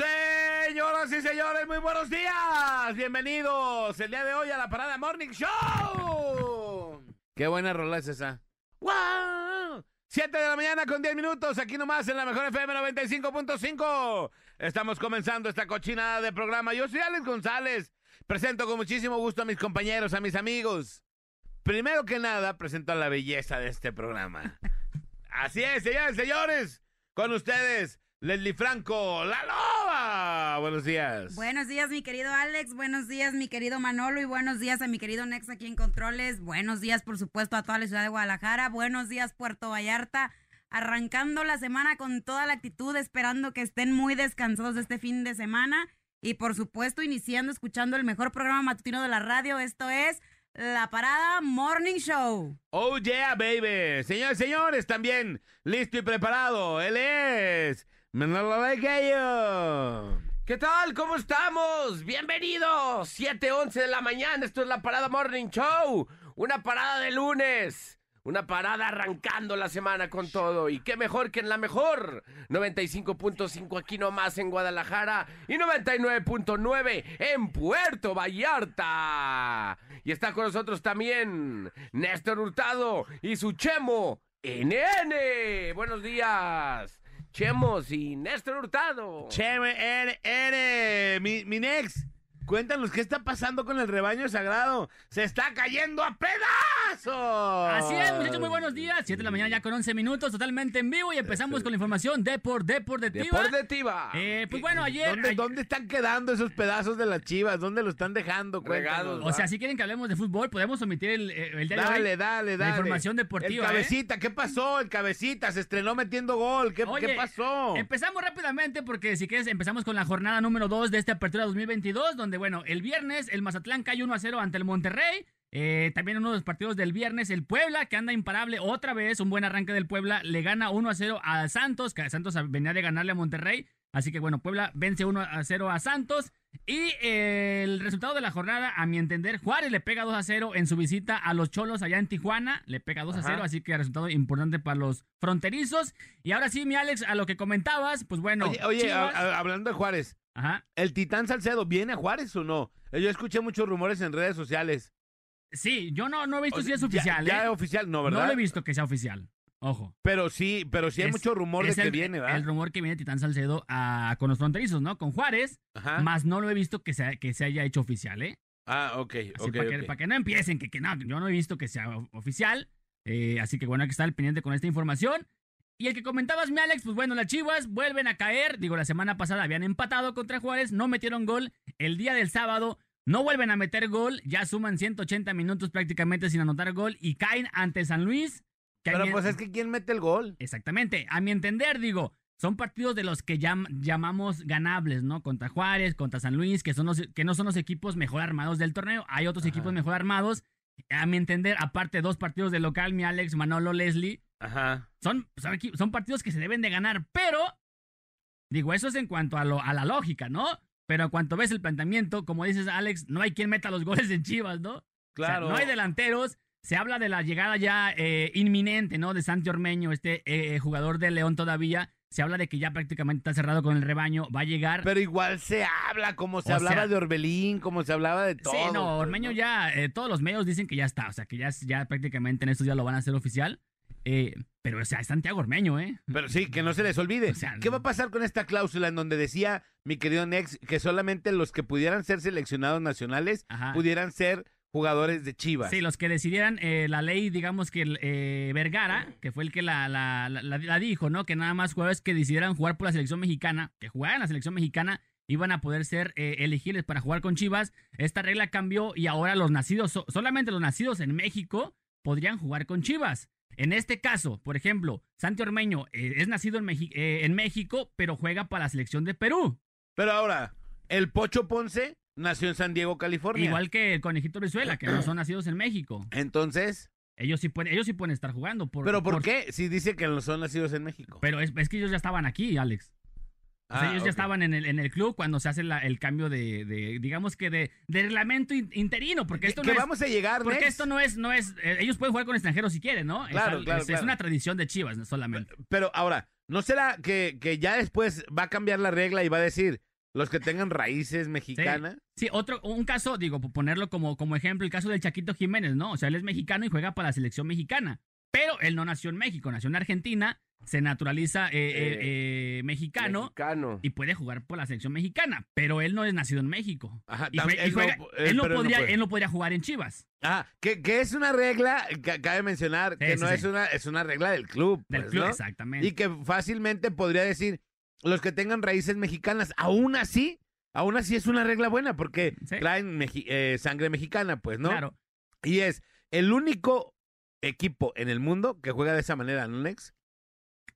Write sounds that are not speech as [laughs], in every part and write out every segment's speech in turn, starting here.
Señoras y señores, muy buenos días. Bienvenidos el día de hoy a la Parada Morning Show. Qué buena rola es esa. ¡Wow! 7 de la mañana con 10 minutos, aquí nomás en la mejor FM 95.5. Estamos comenzando esta cochinada de programa. Yo soy Alex González. Presento con muchísimo gusto a mis compañeros, a mis amigos. Primero que nada, presento a la belleza de este programa. Así es, señores, señores. Con ustedes, Leslie Franco, la loba. Buenos días. Buenos días, mi querido Alex. Buenos días, mi querido Manolo. Y buenos días a mi querido Nex aquí en Controles. Buenos días, por supuesto, a toda la ciudad de Guadalajara. Buenos días, Puerto Vallarta. Arrancando la semana con toda la actitud, esperando que estén muy descansados este fin de semana. Y por supuesto, iniciando, escuchando el mejor programa matutino de la radio. Esto es La Parada Morning Show. Oh yeah, baby. Señores, señores, también listo y preparado. Él es Manolo Legueyo. ¿Qué tal? ¿Cómo estamos? Bienvenidos. 7:11 de la mañana. Esto es la Parada Morning Show. Una parada de lunes. Una parada arrancando la semana con todo. Y qué mejor que en la mejor. 95.5 aquí nomás en Guadalajara. Y 99.9 en Puerto Vallarta. Y está con nosotros también Néstor Hurtado y su Chemo NN. Buenos días. Chemos y Néstor Hurtado. Cheme, N, N, mi, mi Nex. Cuéntanos qué está pasando con el rebaño sagrado. Se está cayendo a pedazos. Así es, muchachos, muy buenos días. 7 de la mañana ya con 11 minutos, totalmente en vivo y empezamos con la información de por deportiva. Deportiva. Eh, pues bueno, ayer... ¿Dónde, ayer- dónde están quedando esos pedazos de las chivas? ¿Dónde lo están dejando? Regados. O sea, si quieren que hablemos de fútbol, podemos omitir el, eh, el día de hoy. Dale, dale, la dale. información deportiva, El ¿eh? cabecita, ¿qué pasó? El cabecita se estrenó metiendo gol. ¿Qué, Oye, qué pasó? Empezamos rápidamente porque si quieres empezamos con la jornada número 2 de esta apertura 2022, donde bueno, el viernes el Mazatlán cae 1 a 0 ante el Monterrey. Eh, también uno de los partidos del viernes, el Puebla, que anda imparable otra vez, un buen arranque del Puebla, le gana 1 a 0 a Santos, que Santos venía de ganarle a Monterrey. Así que bueno, Puebla vence 1 a 0 a Santos. Y eh, el resultado de la jornada, a mi entender, Juárez le pega 2 a 0 en su visita a los Cholos allá en Tijuana. Le pega 2 a Ajá. 0, así que resultado importante para los fronterizos. Y ahora sí, mi Alex, a lo que comentabas, pues bueno. oye, oye, Chivas- a- a- hablando de Juárez, Ajá. ¿el Titán Salcedo viene a Juárez o no? Eh, Yo escuché muchos rumores en redes sociales. Sí, yo no, no he visto O si sea, es oficial, Ya, ¿eh? es oficial, no, No ¿verdad? lo he visto que sea oficial. Ojo. Pero sí, pero sí hay Es- mucho rumor de que el, viene, ¿verdad? El rumor que viene Titán Salcedo a- con los fronterizos, ¿no? Con Juárez, Ajá. más no lo he visto que se, que se haya hecho oficial, ¿eh? Ah, ok, Así ok, para, que, ok. para que no empiecen, que, que no, yo no he visto que sea oficial. Eh, así que bueno, hay que estar pendiente con esta información. Y el que comentabas, mi Alex, pues bueno, las Chivas vuelven a caer. Digo, la semana pasada habían empatado contra Juárez, no metieron gol. El día del sábado no vuelven a meter gol, ya suman 180 minutos prácticamente sin anotar gol y caen ante San Luis. Pero pues es que ¿quién mete el gol? Exactamente. A mi entender, digo, son partidos de los que llam- llamamos ganables, ¿no? Contra Juárez, contra San Luis, que, son los, que no son los equipos mejor armados del torneo. Hay otros Ajá. equipos mejor armados. A mi entender, aparte dos partidos de local, mi Alex, Manolo, Leslie, Ajá. son, son, equi- son partidos que se deben de ganar, pero, digo, eso es en cuanto a, lo, a la lógica, ¿no? Pero en cuanto ves el planteamiento, como dices, Alex, no hay quien meta los goles en Chivas, ¿no? O sea, Claro. no hay delanteros. Se habla de la llegada ya eh, inminente, ¿no? De Santi Ormeño, este eh, jugador de León todavía. Se habla de que ya prácticamente está cerrado con el rebaño. Va a llegar. Pero igual se habla como se O hablaba sea- de Orbelín, como se hablaba de todo. sí, no, pues, Ormeño ya, eh, todos los medios dicen que ya está. O sea, que ya, ya prácticamente en estos días lo van a hacer oficial. Eh, pero, o sea, es Santiago Ormeño, ¿eh? Pero sí, que no se les olvide. O sea, ¿Qué va a pasar con esta cláusula en donde decía mi querido Nex que solamente los que pudieran ser seleccionados nacionales Ajá. pudieran ser jugadores de Chivas? Sí, los que decidieran eh, la ley, digamos que eh, Vergara, que fue el que la, la- la- dijo, ¿no? Que nada más jugadores que decidieran jugar por la selección mexicana, que jugaran en la selección mexicana, iban a poder ser eh, elegibles para jugar con Chivas. Esta regla cambió y ahora los nacidos, so- solamente los nacidos en México podrían jugar con Chivas. En este caso, por ejemplo, Santi Ormeño eh, es nacido en, Meji- eh, en México, pero juega para la selección de Perú. Pero ahora, el Pocho Ponce nació en San Diego, California. Igual que el Conejito Brizuela, que no son nacidos en México. Entonces, Ellos sí pueden, ellos sí pueden estar jugando. Por, ¿pero por por- qué? Si dice que no son nacidos en México. Pero es, es que ellos ya estaban aquí, Alex. O sea, Ah, ellos ok. ya estaban en el, en el club cuando se hace la- el cambio de, de, digamos que de, de reglamento in- interino, porque esto que no es... vamos a llegar, Porque esto no es, no es, eh, ellos pueden jugar con extranjeros si quieren, ¿no? Es Claro, al- claro, es, es una tradición de Chivas, no solamente. Pero ahora, ¿no será que, que ya después va a cambiar la regla y va a decir los que tengan raíces mexicanas. Sí, otro, un caso, digo, ponerlo como, como ejemplo, el caso del Chaquito Jiménez, ¿no? O sea, él es mexicano y juega para la selección mexicana. Pero él no nació en México, nació en Argentina, se naturaliza eh, eh, eh, mexicano, Mexicano. y puede jugar por la selección mexicana. Pero él no es nacido en México. Ajá, Y él no juega- pu- él, no pero podría, puede. él no podría jugar en Chivas, Ah, que, que es una regla, que cabe mencionar, que Sí, no sí, es una, es una regla del club. del pues, club, exactamente. Y que fácilmente podría decir, los que tengan raíces mexicanas, aún así, aún así es una regla buena, porque traen meji- eh, sangre mexicana, pues, ¿no? Claro. Y es el único equipo en el mundo que juega de esa manera, ¿no, Nex?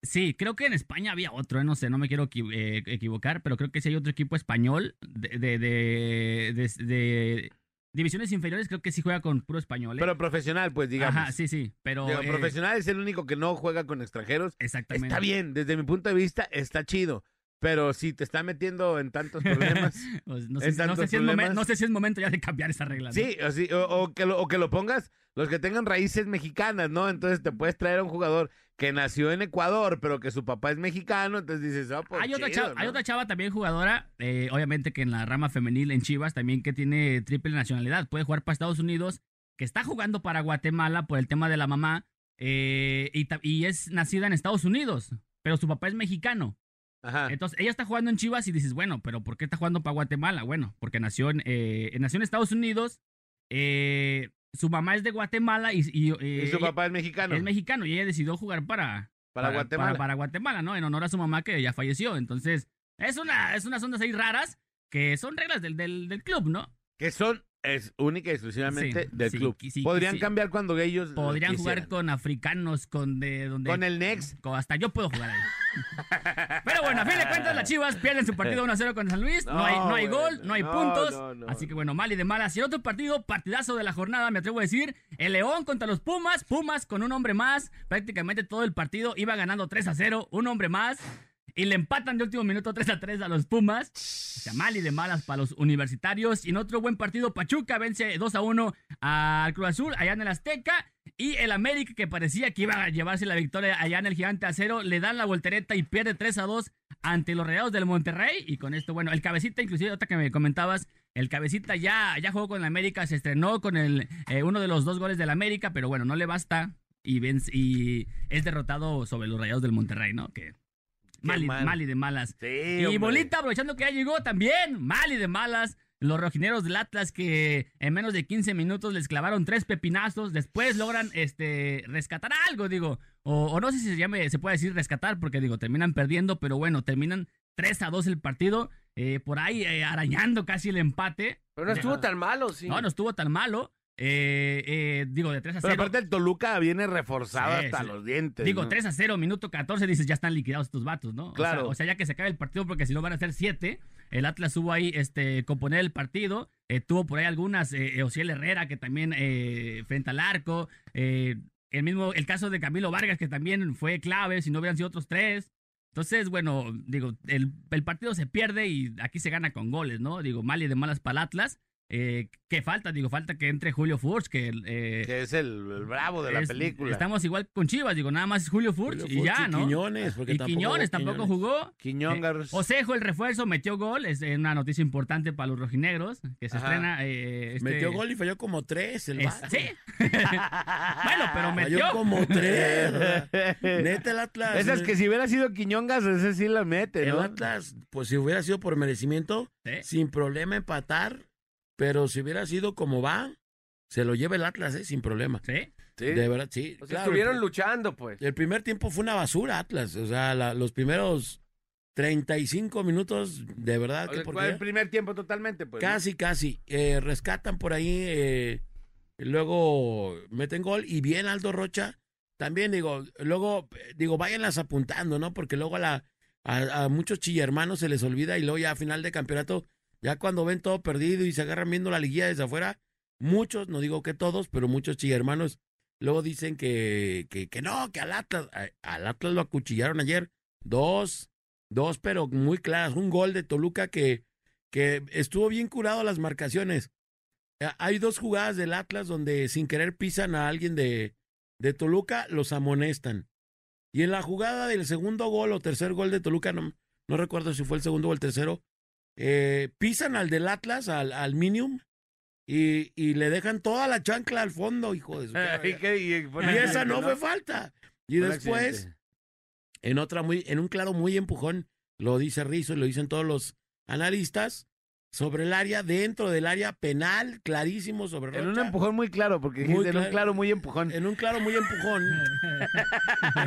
Sí, creo que en España había otro, eh, no sé, no me quiero equi- eh, equivocar, pero creo que sí hay otro equipo español de, de, de- de- de divisiones inferiores, creo que sí juega con puro español. ¿eh? Pero profesional, pues, digamos. Ajá, sí, sí, pero... Digo, eh, profesional es el único que no juega con extranjeros. Exactamente. Está bien, desde mi punto de vista, está chido. Pero si te está metiendo en tantos problemas, [laughs] Pues, no, ¿En sé, no, sé tantos si momen- problemas? no sé si es momento ya de cambiar esa regla. ¿no? sí, o, sí, o- o que lo, o que lo pongas los que tengan raíces mexicanas, ¿no? Entonces te puedes traer a un jugador que nació en Ecuador, pero que su papá es mexicano, entonces dices, oh, pues hay, otra chido, chava, hay otra chava también jugadora, eh, obviamente que en la rama femenil en Chivas también que tiene triple nacionalidad, puede jugar para Estados Unidos, que está jugando para Guatemala por el tema de la mamá eh, y, es nacida en Estados Unidos, pero su papá es mexicano. Ajá. Entonces ella está jugando en Chivas y dices, bueno, pero ¿por qué está jugando para Guatemala? Bueno, porque nació en, eh, nació en Estados Unidos, eh, su mamá es de Guatemala y, y, eh, y su papá es mexicano. es mexicano y ella decidió jugar para, Para Guatemala. Para, para Guatemala, ¿no? En honor a su mamá que ya falleció. Entonces, es una, es unas ondas ahí raras que son reglas del, del, del club, ¿no? Que son es única y exclusivamente Sí, del sí, club. sí, Podrían cambiar cuando ellos lo Podrían jugar con africanos, con de donde. Con el Nex. con- hasta yo puedo jugar ahí. [laughs] Pero bueno, a fin de cuentas, las Chivas pierden su partido [laughs] 1-0 con San Luis. No, No, hay, no hay bueno, gol, no hay no, puntos. no, así que no. bueno, mal y de malas. Y el otro partido, partidazo de la jornada, me atrevo a decir. El León contra los Pumas. Pumas con un hombre más. Prácticamente todo el partido iba ganando 3-0. Un hombre más. Y le empatan de último minuto 3 a 3 a los Pumas. O sea, mal y de malas para los universitarios. Y en otro buen partido, Pachuca vence 2 a 1 al Cruz Azul allá en el Azteca. Y el América, que parecía que iba a llevarse la victoria allá en el Gigante Acero, le dan la voltereta y pierde 3 a 2 ante los Rayados del Monterrey. Y con esto, bueno, el Cabecita, inclusive, otra que me comentabas, el Cabecita ya, ya jugó con el América, se estrenó con el, eh, uno de los dos goles del América, pero bueno, no le basta. Y, y es derrotado sobre los Rayados del Monterrey, ¿no? Que mal y, mal. mal y de malas. Sí, Y hombre. Bolita, aprovechando que ya llegó también, mal y de malas. Los rojineros del Atlas que en menos de 15 minutos les clavaron tres pepinazos. Después logran este, rescatar algo, digo. O, o no sé si se llame, se puede decir rescatar, porque digo, terminan perdiendo, pero bueno, terminan 3 a 2 el partido. eh, por ahí eh, arañando casi el empate. Pero no estuvo tan malo, sí. No, no estuvo tan malo. Eh, eh, digo, de 3 a 0. Pero aparte el Toluca viene reforzado Sí, hasta sí. los dientes. Digo, ¿no? 3 a 0, minuto 14, dices, ya están liquidados estos vatos, ¿no? O sea- Claro. O sea, ya que se acabe el partido, porque si no van a ser 7. El Atlas hubo ahí, este, componer el partido. eh, tuvo por ahí algunas, eh, Ociel Herrera, que también frente al arco. el mismo, el caso de Camilo Vargas, que también fue clave, si no hubieran sido otros tres. Entonces, bueno, digo, el, el partido se pierde y aquí se gana con goles, ¿no? Digo, mal y de malas para el Atlas. Eh, ¿Qué falta? Digo, falta que entre Julio Furch, que... eh, Que es el, el bravo de la película. Estamos igual con Chivas, digo, nada más es Julio Furch Julio y ya, y ¿no? Quiñones, porque y tampoco Quiñones jugó tampoco Quiñones. jugó. Quiñongas. Osejo, el refuerzo, metió gol. Es eh, una noticia importante para los rojinegros, que se Ajá. estrena. eh, este- Metió gol y falló como tres el es- sí. [laughs] bueno, pero Falló metió. como tres. [laughs] Neta el Atlas. Esas ¿eh? que si hubiera sido Quiñongas, ese sí la mete, El ¿no? Atlas, pues si hubiera sido por merecimiento, Sí. sin problema empatar, pero si hubiera sido como va, se lo lleva el Atlas, ¿eh? sin problema. Sí. Sí. De verdad, sí. O sea, Claro, estuvieron el, luchando, pues. el primer tiempo fue una basura, Atlas. O sea, la- los primeros 35 minutos, de verdad, O sea, fue el primer tiempo totalmente, pues. ¿no? Casi, casi. Eh, rescatan por ahí, eh, luego meten gol y bien Aldo Rocha. También digo, luego, digo, váyanlas apuntando, ¿no? Porque luego a, la, a, a muchos chillermanos se les olvida y luego ya a final de campeonato, ya cuando ven todo perdido y se agarran viendo la liguilla desde afuera, muchos, no digo que todos, pero muchos chillermanos luego dicen que, que, que no, que al Atlas, al Atlas lo acuchillaron ayer. Dos, dos, pero muy claras. Un gol de Toluca que, que estuvo bien curado las marcaciones. Eh, Hay dos jugadas del Atlas donde sin querer pisan a alguien de, de Toluca, los amonestan. Y en la jugada del segundo gol o tercer gol de Toluca, no, no recuerdo si fue el segundo o el tercero, eh, pisan al del Atlas, al, al Minium, y, y le dejan toda la chancla al fondo, hijo de su [laughs] ¿Y, qué? Y, Y esa no fue falta. Y después, accidente. en otra muy, en un claro muy empujón, lo dice Rizzo y lo dicen todos los analistas, sobre el área, dentro del área penal, clarísimo sobre En un Rocha. empujón muy claro, porque Muy dijiste en un claro. claro muy empujón. En un claro muy empujón. [laughs]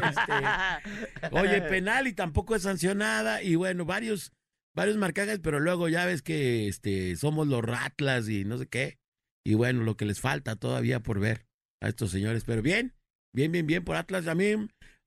Este, oye, penal y tampoco es sancionada. Y bueno, varios, varios marcajes, pero luego ya ves que este, somos los ratlas y no sé qué. Y bueno, lo que les falta todavía por ver a estos señores. Pero bien, bien, bien, bien por Atlas. A mí,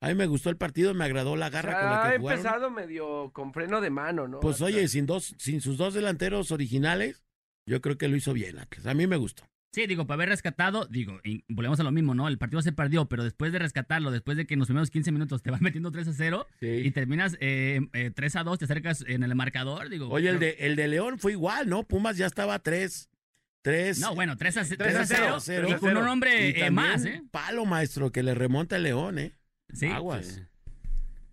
a mí me gustó el partido, me agradó la garra con la ha que jugaron. empezado medio con freno de mano, ¿no? Pues oye, sin dos, sin sus dos delanteros originales, yo creo que lo hizo bien Atlas. A mí me gustó. Sí, digo, para haber rescatado, digo, y volvemos a lo mismo, ¿no? El partido se perdió, pero después de rescatarlo, después de que en los primeros 15 minutos te van [laughs] metiendo 3 a 0 y terminas eh, eh, 3 a 2, te acercas en el marcador, digo. Oye, el creo- de, el de León fue igual, ¿no? Pumas ya estaba tres. Tres. No, bueno, 3 a, 3 3 a a 0, 0, y con un hombre Y eh, más, ¿eh? Palo maestro que le remonta el León, ¿eh? Sí. Aguas. Sí.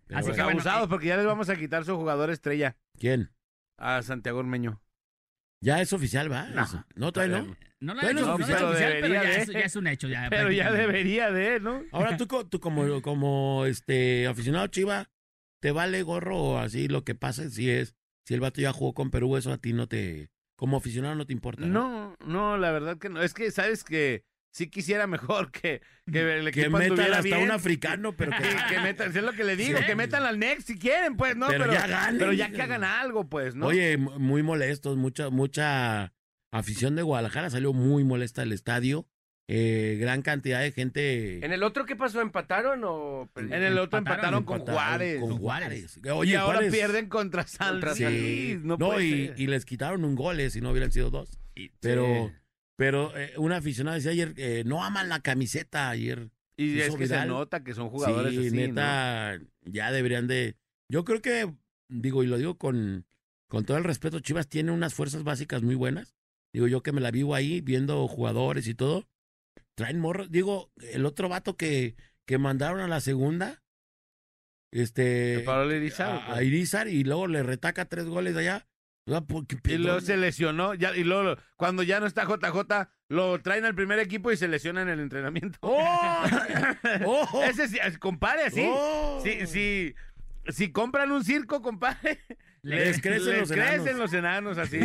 Pero Así Pues que bueno, abusados, porque ya les vamos a quitar su jugador estrella ¿Quién? a Santiago Ormeño. Ya es oficial, ¿va? No. Eso. no, todavía no. No hecho, no, no hecho pero oficial, pero ya es, ya es un hecho. Ya, Pero ya debería de, ¿no? Ahora tú, tú como, como este aficionado chiva, ¿te vale gorro o así lo que pasa si es, si el vato ya jugó con Perú, eso a ti no te, como aficionado no te importa? No, no, la verdad que no. Es que, ¿sabes que Sí quisiera mejor que, que el Que metan hasta bien. un africano, pero que, Que, metan, es lo que le digo, Sí. que metan al Next si quieren, pues, ¿no? Pero ya ganen. Pero ya que hagan algo, pues, ¿no? Oye, muy molestos, mucha, mucha afición de Guadalajara salió muy molesta del estadio. Eh, gran cantidad de gente. ¿En el otro qué pasó? ¿Empataron o en el otro empataron, empataron, con empataron Juárez. con Juárez. y Oye, ahora Juárez- pierden contra San Contra Luis. Sí. No, No, puede y, ser. y les quitaron un gol, eh, si no hubieran sido dos. Y- Pero, Sí. Pero eh, una aficionada decía ayer, eh, no aman la camiseta ayer. Y es que se nota que son jugadores sí, así, ¿no? neta, ya deberían de... Yo creo que, digo, y lo digo con, con todo el respeto, Chivas tiene unas fuerzas básicas muy buenas. Digo, yo que me la vivo ahí viendo jugadores y todo. Traen morros. Digo, el otro vato que, que mandaron a la segunda, este... Pablo Irizar, a, a Irizar y luego le retaca tres goles de allá. ¿Por qué Y luego se lesionó, ya, y luego cuando ya no está JJ, lo traen al primer equipo y se lesiona en el entrenamiento. ¡Oh! [laughs] ¡Oh! Ese sí, compare así. ¡Oh! Si, si, si compran un circo, compadre, [laughs] Les crecen los crecen enanos. los enanos así.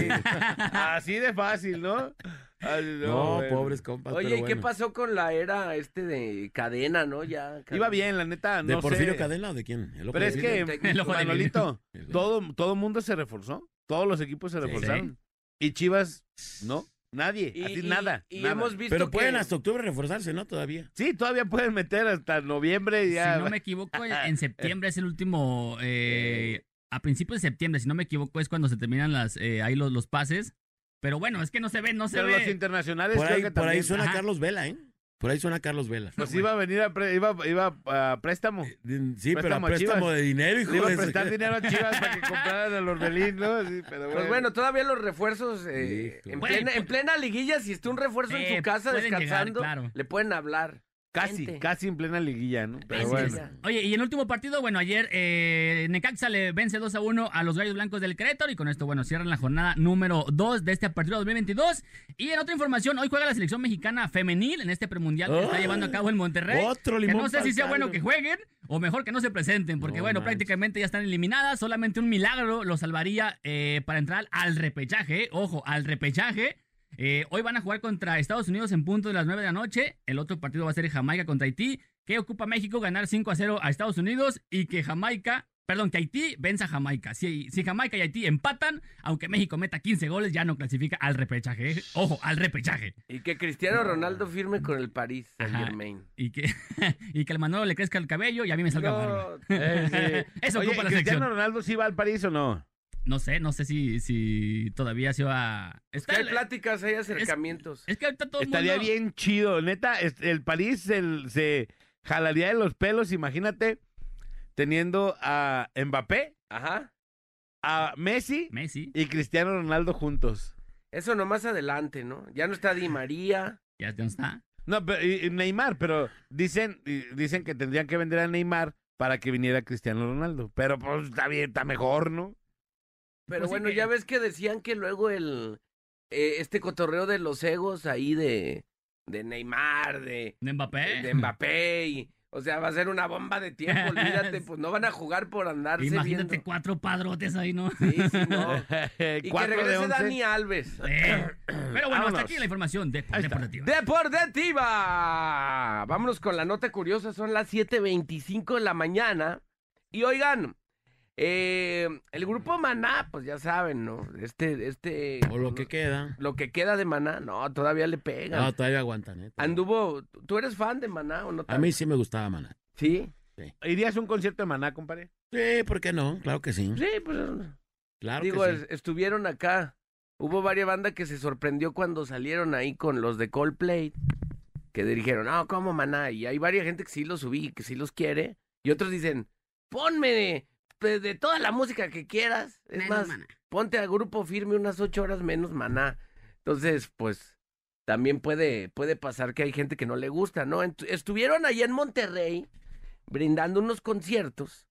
así de fácil, ¿no? Ay, No, bueno. pobres compas. Oye, pero ¿y qué pasó con la era este de cadena, no? Ya. Iba bien, la neta, ¿De no Porfirio sé. Cadena o de quién? ¿El ojo Pero de es que, de Manolito, todo, todo mundo se reforzó. Todos los equipos se Sí. reforzaron. Y Chivas, no, nadie, Y, así y- nada. y nada. hemos visto Pero pueden hasta octubre reforzarse, ¿no? Todavía. Sí, todavía pueden meter hasta noviembre y ya. Si no me equivoco, [laughs] en septiembre es el último. eh, a principios de septiembre, si no me equivoco, es cuando se terminan las eh, ahí los, los pases. Pero bueno, es que no se ve, no se Pero ve. los internacionales Por creo ahí, que por ahí suena Ajá. Carlos Vela, ¿eh? Por ahí suena Carlos Vela. Pues iba a venir a, pre- iba, iba a préstamo. Sí, pero a Préstamo a préstamo de dinero, hijo Le iba a prestar dinero a Chivas para que compraran el Orbelín, ¿no? Sí, pero Pues bueno, todavía los refuerzos eh, en, plena, en plena liguilla, si está un refuerzo en su casa llegar, descansando, claro. le pueden hablar. Casi, casi en plena liguilla, ¿no? Pero bueno. Oye, y en el último partido, bueno, ayer eh, Necaxa le vence 2 a 1 a los Gallos Blancos del Querétaro y con esto, bueno, cierran la jornada número 2 de este partido 2022. Y en otra información, hoy juega la selección mexicana femenil en este premundial que está ¡Ay! llevando a cabo en Monterrey. Otro Que limón no sé si sea bueno que jueguen o mejor que no se presenten, porque No bueno, prácticamente ya están eliminadas. Solamente un milagro lo salvaría eh, para entrar al repechaje. Ojo, al repechaje. Eh, hoy van a jugar contra Estados Unidos en punto de las 9 de la noche. El otro partido va a ser Jamaica contra Haití. Que ocupa México ganar 5 a 0 a Estados Unidos y que Jamaica, perdón, que Haití venza a Jamaica. Si, si Jamaica y Haití empatan, aunque México meta 15 goles, ya no clasifica al repechaje. ¿eh? Ojo, al repechaje. Y que Cristiano Ronaldo firme con el París Saint. Germain. Y que, [laughs] y que al Manolo le crezca el cabello y a mí me salga barba. Eh, sí. [laughs] Eso Oye, ocupa la ¿Cristiano sección. Ronaldo sí va al París o no? No sé, no sé si, si todavía se va. Es Está, que hay pláticas, hay acercamientos. es que ahorita todo el Estaría mundo- bien chido. Neta, es- el París se, se jalaría de los pelos, imagínate, teniendo a Mbappé, Ajá. a Messi Messi, y Cristiano Ronaldo juntos. Eso nomás adelante, ¿no? Ya no está Di María. [laughs] ya no está. No, pero, y- y Neymar, pero dicen, y dicen que tendrían que vender a Neymar para que viniera Cristiano Ronaldo. Pero pues está bien, está mejor, ¿no? Pero Pues sí bueno, que- ya ves que decían que luego el eh, este cotorreo de los egos ahí de, de Neymar, de, ¿De Mbappé? de Mbappé, y, o sea, va a ser una bomba de tiempo, olvídate, [laughs] pues no van a jugar por andarse Imagínate viendo. cuatro padrotes ahí, ¿no? Sí, sí, no. [laughs] Y que regrese. Dani Alves. Eh, Pero bueno, Vámonos. hasta aquí la información de deportiva. Deportiva. Vámonos con la nota curiosa. Son las 7:25 de la mañana. Y oigan, eh, el grupo Maná, pues ya saben, ¿no? Este, este. O lo que queda. Lo que queda de Maná, no, todavía le pegan. No, todavía aguantan, ¿eh? Anduvo. ¿Tú eres fan de Maná o no? A mí sí me gustaba Maná. Sí. ¿Irías a un concierto de Maná, compadre? Sí, ¿por qué no? Claro que sí. Sí, pues. Claro digo, que sí. es- estuvieron acá. Hubo varias bandas que se sorprendió cuando salieron ahí con los de Coldplay. Que dijeron, no, ¿cómo maná? Y hay varias gente que sí los subí, que sí los quiere. Y otros dicen, ponme de, de- toda la música que quieras. Es Menos más, Maná. ponte a grupo firme unas ocho horas menos maná. Entonces, pues, también puede, puede pasar que hay gente que no le gusta, ¿no? Estuvieron allá en Monterrey brindando unos conciertos.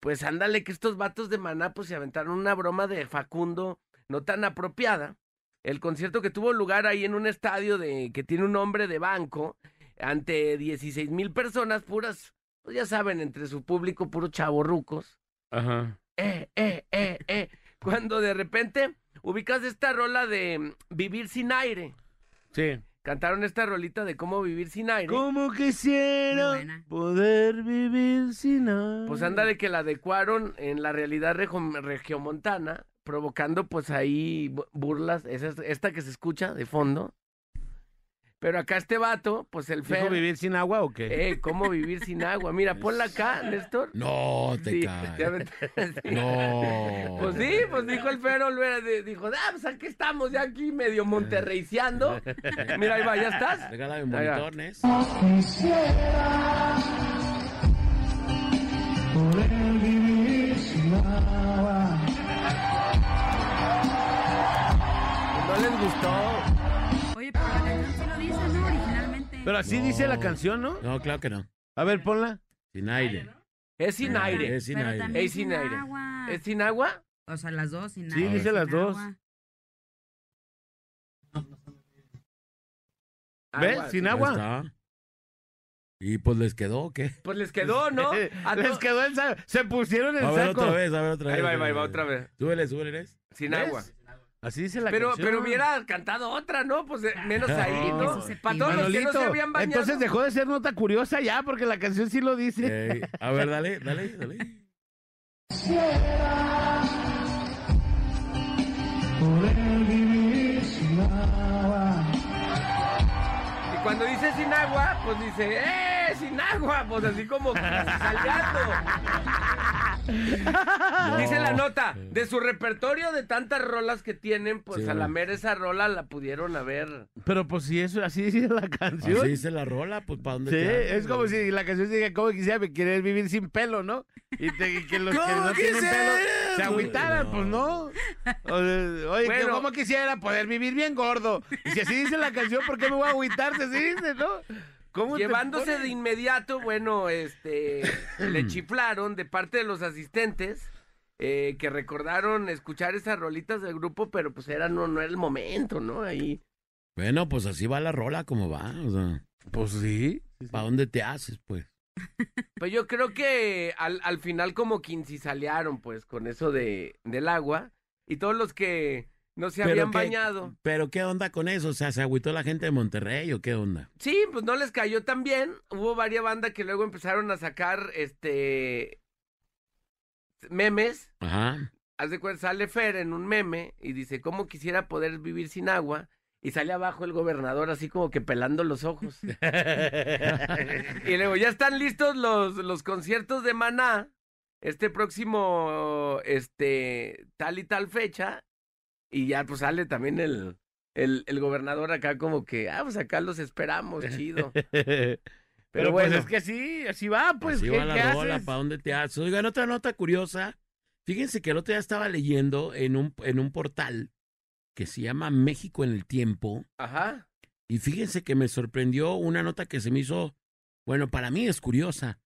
Pues ándale que estos vatos de maná pues se aventaron una broma de Facundo no tan apropiada. El concierto que tuvo lugar ahí en un estadio de que tiene un nombre de banco ante 16 mil personas puras, pues ya saben, entre su público puros chavorrucos Ajá. eh, eh, eh, eh. Cuando de repente ubicas esta rola de mm, Vivir sin aire. Sí. Cantaron esta rolita de cómo vivir sin aire. Como Muy quisiera poder vivir sin nada. Pues ándale que la adecuaron en la realidad rejo- regiomontana, provocando pues ahí bu- burlas, esa es- esta que se escucha de fondo. Pero acá este vato, pues el ¿Dijo feo, vivir sin agua o qué? eh, cómo vivir sin agua. Mira, ponla acá, Néstor. No, te Sí, [laughs] sí. No. Pues sí, pues dijo el Fero Olvera, dijo, ah, pues aquí estamos ya aquí medio monterreiceando. [laughs] Mira, ahí va, ¿ya estás? Regálame va. monitor. No les gustó. Pero así No. dice la canción, ¿no? No, claro que no. A ver, ponla. Sin aire. Es sin Pero- aire. Es sin pero aire. Es sin aire. agua. ¿Es sin agua? O sea, las dos sin Sí, aire. dice sin las dos. agua. ¿Ves? Agua, Sin sí. Agua. está. Y pues les quedó, ¿o ¿qué? Pues les quedó, ¿no? [laughs] A Les quedó el sa- Se pusieron el A ver saco. otra vez, a ver otra vez. Ahí va, ahí va, ahí va, otra vez. Súbele, súbele, Nes. Sin ¿Ves? agua. Así dice la Pero, canción. pero hubiera cantado otra, ¿no? Pues eh, menos [laughs] ahí, No. ¿no? Eso se Para todos los que no se habían bañado. entonces dejó de ser nota curiosa ya, porque la canción sí lo dice. Ey, a ver, dale, dale, dale. Y cuando dice sin agua, pues dice, ¡eh! Sin agua. Pues así como [laughs] Dice la nota, de su repertorio de tantas rolas que tienen, pues Sí. a la mera esa rola la pudieron haber. Pero pues si eso, así dice la canción. Así dice la rola, pues ¿para dónde Sí, te es como si la canción diga, como quisiera querer vivir sin pelo, ¿no? Y, te- y que los que ¿Cómo no tienen quisiera? pelo se agüitaran, No. pues no. O sea, oye, que Bueno. ¿cómo quisiera poder vivir bien gordo? Y si así dice la canción, ¿por qué me voy a agüitar? Si así dice, ¿no? ¿Cómo te Llevándose de inmediato, bueno, este, [clears throat] le chiflaron de parte de los asistentes eh, que recordaron escuchar esas rolitas del grupo, pero pues era, no, no era el momento, ¿no? Ahí. Bueno, pues así va la rola, como va. O sea, Pues sí. ¿para dónde te haces, pues? [laughs] Pues yo creo que al, al final como quincizalearon, pues, con eso de, del agua. Y todos los que no se habían qué- bañado. Pero ¿qué onda con eso? O sea, ¿se agüitó la gente de Monterrey o qué onda? Sí, pues no les cayó tan bien. Hubo varias bandas que luego empezaron a sacar, este, memes. Ajá. Haz de cuenta, sale Fer en un meme y dice, ¿cómo quisiera poder vivir sin agua? Y sale abajo el gobernador así como que pelando los ojos. [laughs] [laughs] y luego, ya están listos los, los conciertos de Maná. Este próximo, este, tal y tal fecha. Y ya pues sale también el, el, el gobernador acá como que, ah, pues acá los esperamos, chido. [laughs] Pero, Pero pues bueno. es que sí, así va, pues. así ¿qué, va la qué haces? ¿para dónde te haces? Oigan, otra nota curiosa. Fíjense que el otro día estaba leyendo en un, en un portal que se llama México en el Tiempo. Ajá. Y fíjense que me sorprendió una nota que se me hizo, bueno, para mí es curiosa.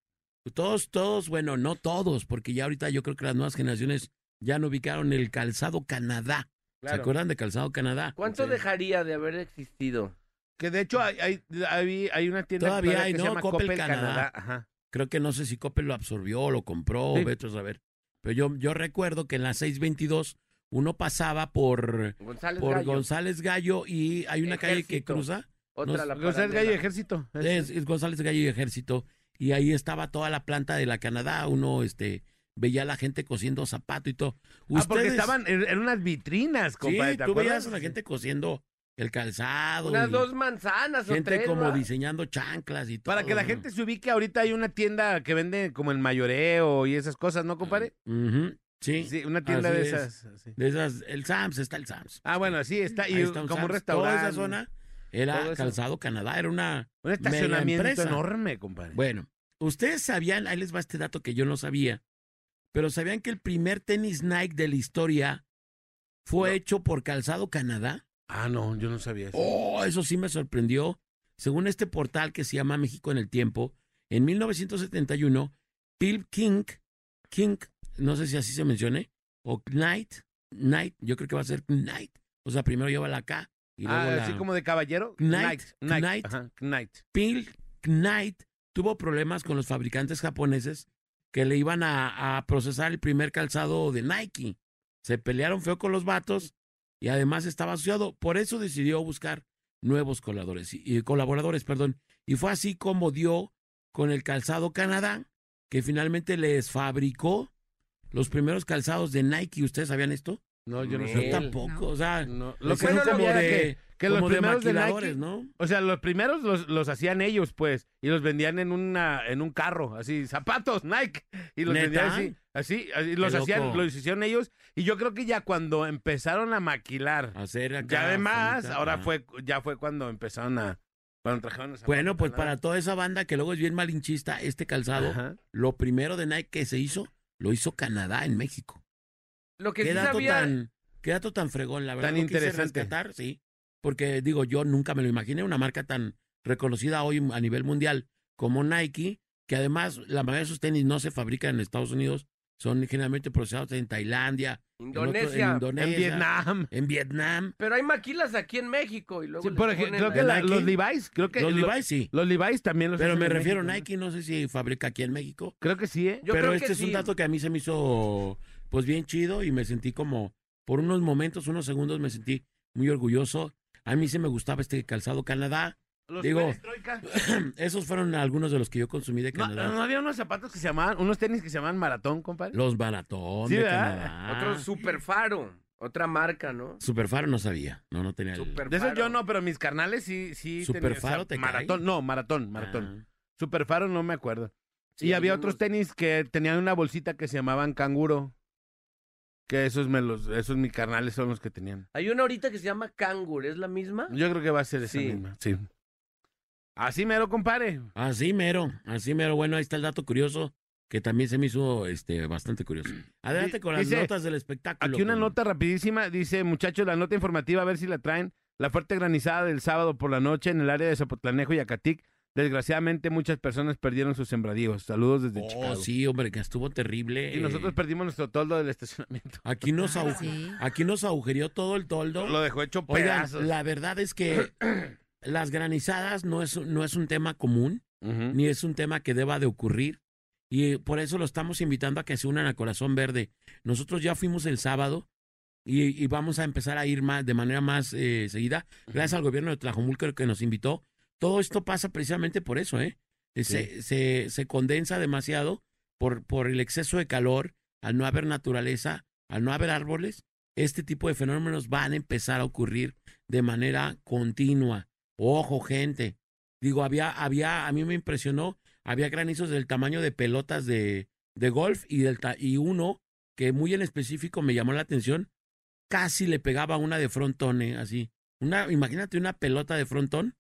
Todos, todos, bueno, no todos, porque ya ahorita yo creo que las nuevas generaciones ya no ubicaron el calzado Canadá. ¿Se acuerdan de calzado Canadá? ¿Cuánto Sí. dejaría de haber existido? Que de hecho hay, hay, hay, hay una tienda Todavía hay, que ¿no? se llama Coppel Coppel, Canadá. Canadá. Ajá. Creo que no sé si Coppel lo absorbió o lo compró, Sí. o vete a saber. Pero yo, yo recuerdo que en la 622 uno pasaba por, González por Gallo. González Gallo y hay una calle que cruza. Otra la González. Gallo Ejército. Es, es González Gallo y Ejército. Y ahí estaba toda la planta de la Canadá. Uno este, veía a la gente cosiendo zapato y todo. Ah, porque estaban en, en unas vitrinas, Sí, compadre. ¿te tú veías a la gente cosiendo el calzado. Unas dos manzanas o gente tres, como ¿va? diseñando chanclas y todo. Para que la gente se ubique, ahorita hay una tienda que vende como el mayoreo y esas cosas, ¿no, compadre? Ujú, Sí. Sí, una tienda de es. esas. sí. De esas, el Sams, está el Sams. Ah, bueno, sí, está. Y está un como un Sams. restaurante. Toda esa zona era. Calzado Canadá, era una Un estacionamiento enorme, compadre. Bueno, ustedes sabían, ahí les va este dato que yo no sabía, pero sabían que el primer tenis Nike de la historia fue No. hecho por Calzado Canadá. Ah, no, yo no sabía eso. Oh, eso sí me sorprendió. Según este portal que se llama México en el Tiempo, en 1971, Bill King, King, no sé si así se mencione, o Knight, Knight, yo creo que va a ser Knight. O sea, primero lleva la K y luego ah, la... así como de caballero. Knight, Knight. Knight. Ajá, Knight. Bill Knight tuvo problemas con los fabricantes japoneses que le iban a, a procesar el primer calzado de Nike. Se pelearon feo con los vatos y además estaba asociado. Por eso decidió buscar nuevos colaboradores, y, y colaboradores, perdón. Y fue así como dio con el calzado Canadá, que finalmente les fabricó los primeros calzados de Nike. ¿Ustedes sabían esto? No, yo no Nel. Yo sé. tampoco. No. O sea, No, lo que que no como de, que, los de primeros de Nike, ¿no? o sea, los primeros los, los hacían ellos, pues, y los vendían en una en un carro, así, zapatos Nike, y los ¿Neta? vendían así, así, así, los hacían, los hicieron ellos, y yo creo que ya cuando empezaron a maquilar, Hacer acá ya además, ahora fue, ya fue cuando empezaron a, cuando trajeron los Bueno, zapatos pues para toda esa banda que luego es bien malinchista, este calzado, Ajá. lo primero de Nike que se hizo, lo hizo Canadá en México. Lo que Qué sí dato sabía... tan, qué dato tan fregón, la verdad. Tan interesante. rescatar, sí. Porque digo, yo nunca me lo imaginé, una marca tan reconocida hoy a nivel mundial como Nike, que además la mayoría de sus tenis no se fabrican en Estados Unidos, son generalmente procesados en Tailandia, en otro- Indonesia. en, Indonesia, En Vietnam. en Vietnam. Pero hay maquilas aquí en México y luego Sí, por ejemplo, creo que los Levi's, creo que Los lo- Levi's sí, los Levi's también los pero me refiero a Nike, no sé si fabrica aquí en México. Creo que sí, ¿eh? Yo pero creo este que es un dato que a mí se me hizo pues bien chido y me sentí como por unos momentos, unos segundos me sentí muy orgulloso. A mí sí me gustaba este calzado Canadá. Los Digo. [clears throat] Esos fueron algunos de los que yo consumí de No, Canadá. no había unos zapatos que se llamaban, unos tenis que se llamaban maratón, compadre. Los Baratón Sí, de ¿verdad? Canadá. Otro super faro. Otra marca, ¿no? Superfaro no sabía. No, no tenía el... Super De eso faro. yo no, pero mis carnales sí, sí. ¿Superfaro te cae? Maratón, no, maratón, maratón. Ah. Superfaro no me acuerdo. Sí, y había otros tenis que tenían una bolsita que se llamaban canguro. Que esos me los, esos mis carnales son los que tenían. Hay una ahorita que se llama Kangur, ¿es la misma? Yo creo que va a ser esa Sí. misma, sí. Así mero, compadre. Así mero, así mero. Bueno, ahí está el dato curioso que también se me hizo este, bastante curioso. [clears throat] Adelante con las notas del espectáculo. Aquí una con- nota rapidísima, dice, muchachos, la nota informativa, a ver si la traen. La fuerte granizada del sábado por la noche en el área de Zapotlanejo y Acatic. Desgraciadamente, muchas personas perdieron sus sembradíos. Saludos desde Oh, Chicago. sí, hombre, que estuvo terrible. Y nosotros Eh, perdimos nuestro toldo del estacionamiento. Aquí nos, Ah, agu- sí. aquí nos agujereó todo el toldo. Lo dejó hecho Oigan, pedazos. la verdad es que [clears throat] las granizadas no es, no es un tema común, ni es un tema que deba de ocurrir. Y por eso lo estamos invitando a que se unan a Corazón Verde. Nosotros ya fuimos el sábado y, y vamos a empezar a ir más, de manera más eh, seguida. Gracias al gobierno de Tlajomulco que nos invitó. Todo esto pasa precisamente por eso, ¿eh? Se, se, se condensa demasiado por, por el exceso de calor, al no haber naturaleza, al no haber árboles. Este tipo de fenómenos van a empezar a ocurrir de manera continua. Ojo, gente. Digo, había, había, a mí me impresionó, había granizos del tamaño de pelotas de, de golf y, del y uno que muy en específico me llamó la atención, casi le pegaba una de frontone, así. Una, imagínate una pelota de frontón,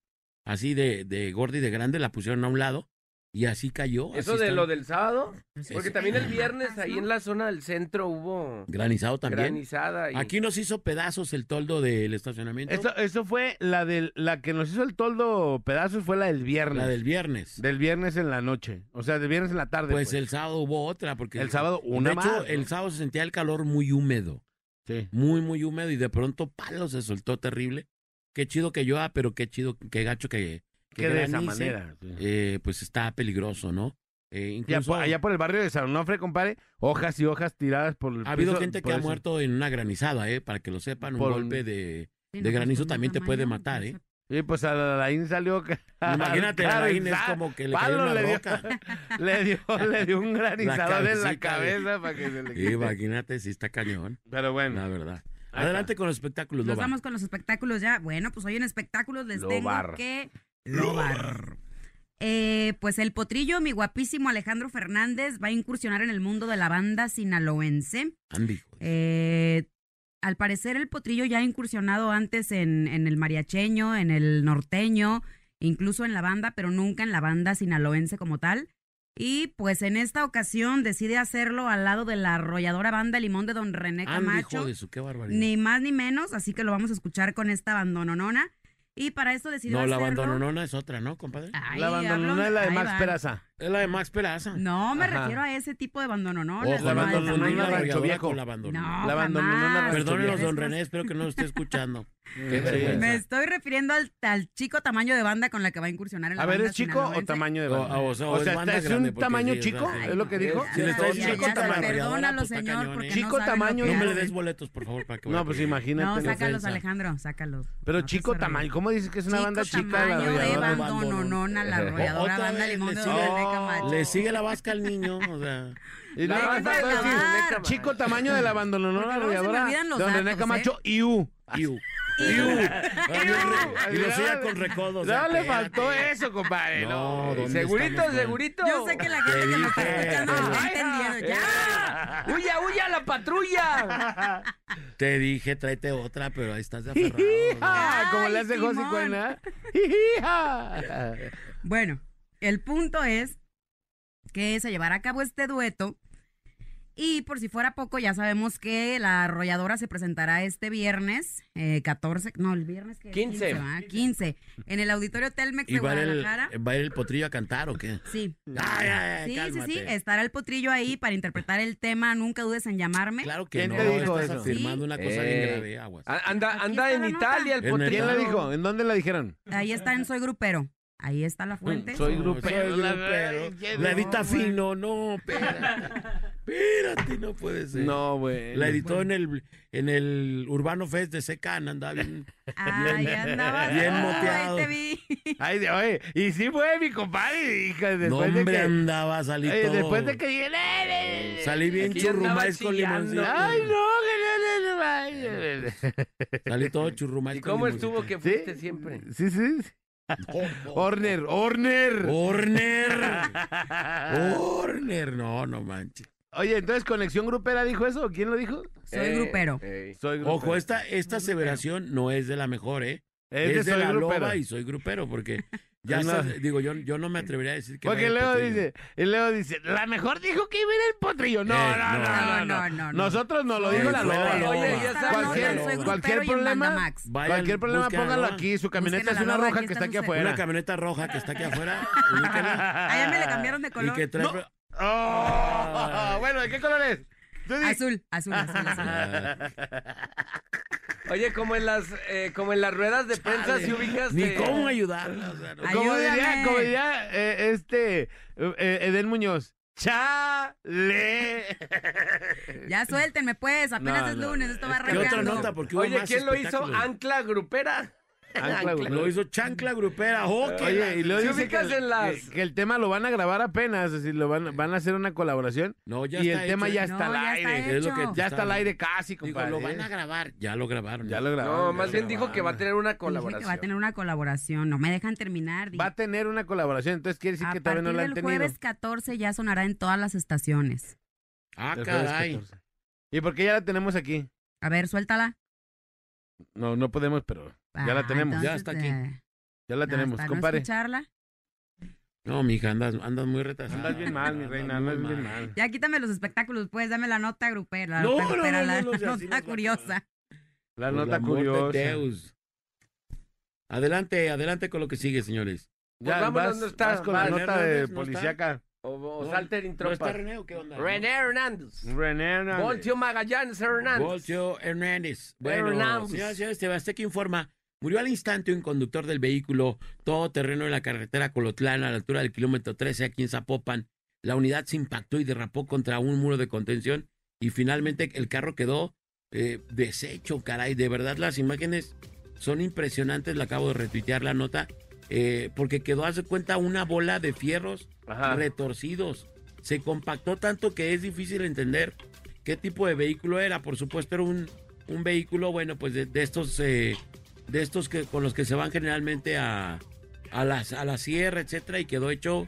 así de, de gorda y de grande, la pusieron a un lado Y así cayó. así Eso de está. lo del sábado. Pues Porque también el viernes ahí en la zona del centro hubo Granizado también. granizada. Y... Aquí nos hizo pedazos el toldo del estacionamiento. Eso, eso fue la del, la que nos hizo el toldo pedazos fue la del viernes. La del viernes. Del viernes en la noche. O sea, del viernes en la tarde. Pues Pues, el sábado hubo otra, porque El sábado una De hecho, más, ¿no? el sábado se sentía el calor muy húmedo, Sí. muy, muy húmedo, y de pronto, palo, se soltó terrible. Qué chido que llueva, pero qué chido, qué gacho que, que Que de esa manera. Eh, pues está peligroso, ¿no? Eh, incluso allá por el barrio de San Onofre, compadre, hojas y hojas tiradas por el ha habido gente que ha eso. muerto en una granizada, ¿eh? Para que lo sepan, un Por- golpe de... Granizo pues, con también te puede matar, entonces, Y pues a la Alain salió. [laughs] Imagínate, a Alain es como que le palo cayó una le dio. roca. [laughs] le, dio, le dio un [laughs] granizador en la cabeza para que se le quite. Imagínate si está cañón, Pero bueno. la verdad. Adelante con los espectáculos, Nos vamos con los espectáculos ya. Bueno, pues hoy en espectáculos les tengo Lobar. que lobar. Eh, pues el potrillo, mi guapísimo Alejandro Fernández, va a incursionar en el mundo de la banda sinaloense. Eh, al parecer el potrillo ya ha incursionado antes en, en el mariacheño, en el norteño, incluso en la banda, pero nunca en la banda sinaloense como tal. Y pues en esta ocasión decide hacerlo al lado de la arrolladora banda Limón de Don René Andy, Camacho. qué barbaridad. Ni más ni menos, así que lo vamos a escuchar con esta bandononona. Y para eso decidió No, la hacerlo. abandononona es otra, ¿no, compadre? Ay, la hablo- es la de ahí Max. Peraza. Es la de Max Peraza. No, me Ajá. refiero a ese tipo de. Ojo, la la no abandononona tamaño abandonó de- la Rancho Viejo. La abandonó. No, La. Rancho Perdónenos, don René, espero que no lo esté escuchando. [laughs] Qué Sí. vergüenza. Me estoy refiriendo al, al chico tamaño de banda con la que va a incursionar en la A ver, ¿es chico o tamaño de banda? o sea, o O es sea, banda ¿es grande, un tamaño sí, chico? ¿Es lo que dijo? Si le Ya, está con ya, tamaño, Perdónalo, pues, señor, porque ¿eh? Chico no tamaño, No me le des boletos, por favor, para que No, pues imagínate. No, no. sácalos. Alejandro, sácalos. Pero No chico tamaño. ¿cómo dices que es una Chico banda chica? la tamaño de arrolladora? bandononona, la [laughs] O- arrolladora banda Limón de Camacho. Le sigue la vasca al niño, o sea. Y [laughs] La de decir, chico tamaño de la me arrolladora. los Don René Camacho, IU. Iu. Iu. Iu. Y lo sigue Dale. con recodo. o No le faltó eso, compadre. No, No, ¿dónde Segurito, segurito. Yo sé que la gente Te que me está escuchando lo está entendiendo. ¡Ya! ¡Huya, huya la patrulla! [laughs] Te dije, tráete otra, pero ahí estás de aferrado. Hija, como le hace José. Cuena. [laughs] Bueno, el punto es que se llevará a cabo este dueto. Y por si fuera poco, ya sabemos que la arrolladora se presentará este viernes, eh, 14, no, el viernes que es 15. ¿verdad? 15, en el Auditorio Telmex ¿Y de va a, ir el, Guadalajara. va a ir el potrillo a cantar o qué? Sí. Ay, ay, ay, Sí, sí, cálmate. sí, estará el potrillo ahí para interpretar el tema Nunca dudes en llamarme. Claro que ¿Quién no, te dijo estás eso? afirmando una cosa Eh. bien grave, aguas. Anda, anda en. Italia el potrillo. ¿Quién la dijo? ¿En dónde la dijeron? Ahí está en Soy Grupero. Ahí está la fuente. Soy No, grupero, soy la- grupero. ¿Qué La no, edita fino, no, espérate. Espérate, no puede ser. No, güey. La editó en el en el Urbano Fest de Secan, andaba bien. Ahí andabas. bien Ay, moteado. te vi. [laughs] Ay, de- oye, y sí fue mi compadre, hija, No, después de hombre, que... andaba, salí oye, todo. después de que llegué... "Eh, eh, Salí bien andaba churrumais con limoncito. Ay, no, que no, no, no, ay. Salí todo churrumais ¿Y con cómo limoncito. estuvo que fuiste siempre? Sí, sí. [laughs] Horner, Horner. Horner. [laughs] Horner, no, no manches. Oye, entonces, ¿Conexión Grupera dijo eso? ¿Quién lo dijo? Soy Eh, grupero. eh. Soy grupero. Ojo, esta, esta aseveración no es de la mejor, ¿eh? Es, Es, de de, Soy la Grupero. loba y soy grupero, porque [laughs] ya digo, yo, yo no me atrevería a decir que Porque luego dice, y luego dice, la mejor dijo que iba a ir el potrillo. No, Eh, no, no, no. no, no, No, no, no. Nosotros no lo dijo la loba. Oye, ya sabes, Cualquier y problema. Vayan, Cualquier problema, póngalo aquí. Su camioneta es una loba, roja que está aquí afuera. Una camioneta roja que está aquí afuera. [laughs] ya me le cambiaron de y color. que trae... Oh, [laughs] bueno, ¿de qué color es? Azul, azul, azul, azul. [laughs] Oye, como en las, eh, como en las ruedas de prensa, chale, si ubicas. Ni eh, cómo ayudarla. o sea, no. Ay, Como diría, Ayúdame. como diría eh, este eh, Edén Muñoz. ¡Chale! [laughs] Ya suéltenme pues, apenas No, es no, lunes, esto va ¿Qué otra arrancando. nota? Porque hubo Oye, más ¿quién lo hizo? ¿Ancla Grupera? Grupera. Lo hizo Chancla Grupera. ¡Oh, qué Oye, la- y luego dice que, en las- que- que el tema lo van a grabar apenas, decir, lo van, van a hacer una colaboración No, ya y está el tema ya está No, al ya está aire. Es lo que hecho. te Ya está al aire casi, Digo, compadre. lo van a grabar. Ya lo grabaron. Ya lo grabaron. No, más bien dijo que va a tener una Dije que colaboración. va a tener una colaboración, no me dejan terminar. dije. Va a tener una colaboración, entonces quiere decir a que todavía no la han tenido. jueves 14 ya sonará en todas las estaciones. Ah, El caray. 14. ¿Y por qué ya la tenemos aquí? A ver, suéltala. No, no podemos, pero ya la Ah, tenemos. ya está aquí. eh, ya la tenemos, hasta no compadre. escucharla. No, mija, andas, andas muy retrasada. Andas bien mal, mi reina, andas bien mal. Ya quítame los espectáculos, pues, dame la nota grupera, la No, nota, no, grupera, no, la, nota a curiosa. La nota de curiosa. Deus. Adelante, adelante con lo que sigue, señores. Ya, Pues vámonos, vas, ¿no está? vas con la Vas. nota de policíaca. O, o No, Salter in ¿No tropa. está René o qué onda? René Hernández. René Hernández. Voltio Magallanes Hernández. Voltio Hernández. Bueno, Hernández. señoras y señores, Tebasteca informa. Murió al instante un conductor del vehículo todoterreno en la carretera Colotlán a la altura del kilómetro 13 aquí en Zapopan. La unidad se impactó y derrapó contra un muro de contención y finalmente el carro quedó eh, deshecho, caray. De verdad las imágenes son impresionantes. Le acabo de retuitear la nota eh, porque quedó, hace cuenta, una bola de fierros Ajá. retorcidos. Se compactó tanto que es difícil entender qué tipo de vehículo era. Por supuesto era un, un vehículo, bueno, pues de, de estos, eh, de estos que con los que se van generalmente a, a, las, a la sierra, etcétera, y quedó hecho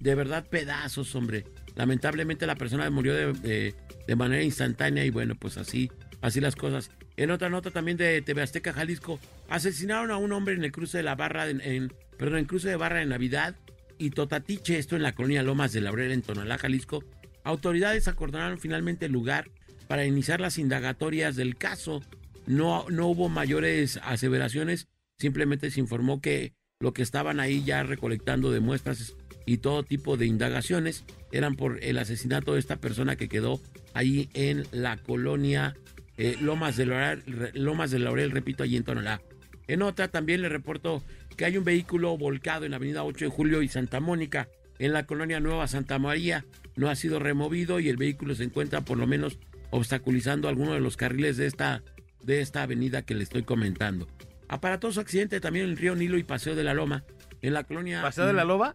de verdad pedazos, hombre. Lamentablemente la persona murió de, de- de manera instantánea y bueno, pues así, así las cosas. En otra nota también de TV Azteca Jalisco, asesinaron a un hombre en el cruce de la barra, en, perdón, en el cruce de barra de Navidad y Totatiche, esto en la colonia Lomas de Laurel en Tonalá, Jalisco. Autoridades acordaron finalmente el lugar para iniciar las indagatorias del caso. No, no hubo mayores aseveraciones, simplemente se informó que lo que estaban ahí ya recolectando de muestras y todo tipo de indagaciones eran por el asesinato de esta persona que quedó ahí en la colonia eh, Lomas, de Laurel, Lomas Laurel, repito, allí en Tonalá. En otra también le reporto que hay un vehículo volcado en la avenida 8 de Julio y Santa Mónica, en la colonia Nueva Santa María. No ha sido removido y el vehículo se encuentra por lo menos obstaculizando alguno de los carriles de esta, de esta avenida que le estoy comentando. Aparatoso accidente también en el río Nilo y Paseo de la Loma, en la colonia... ¿Paseo de la loba?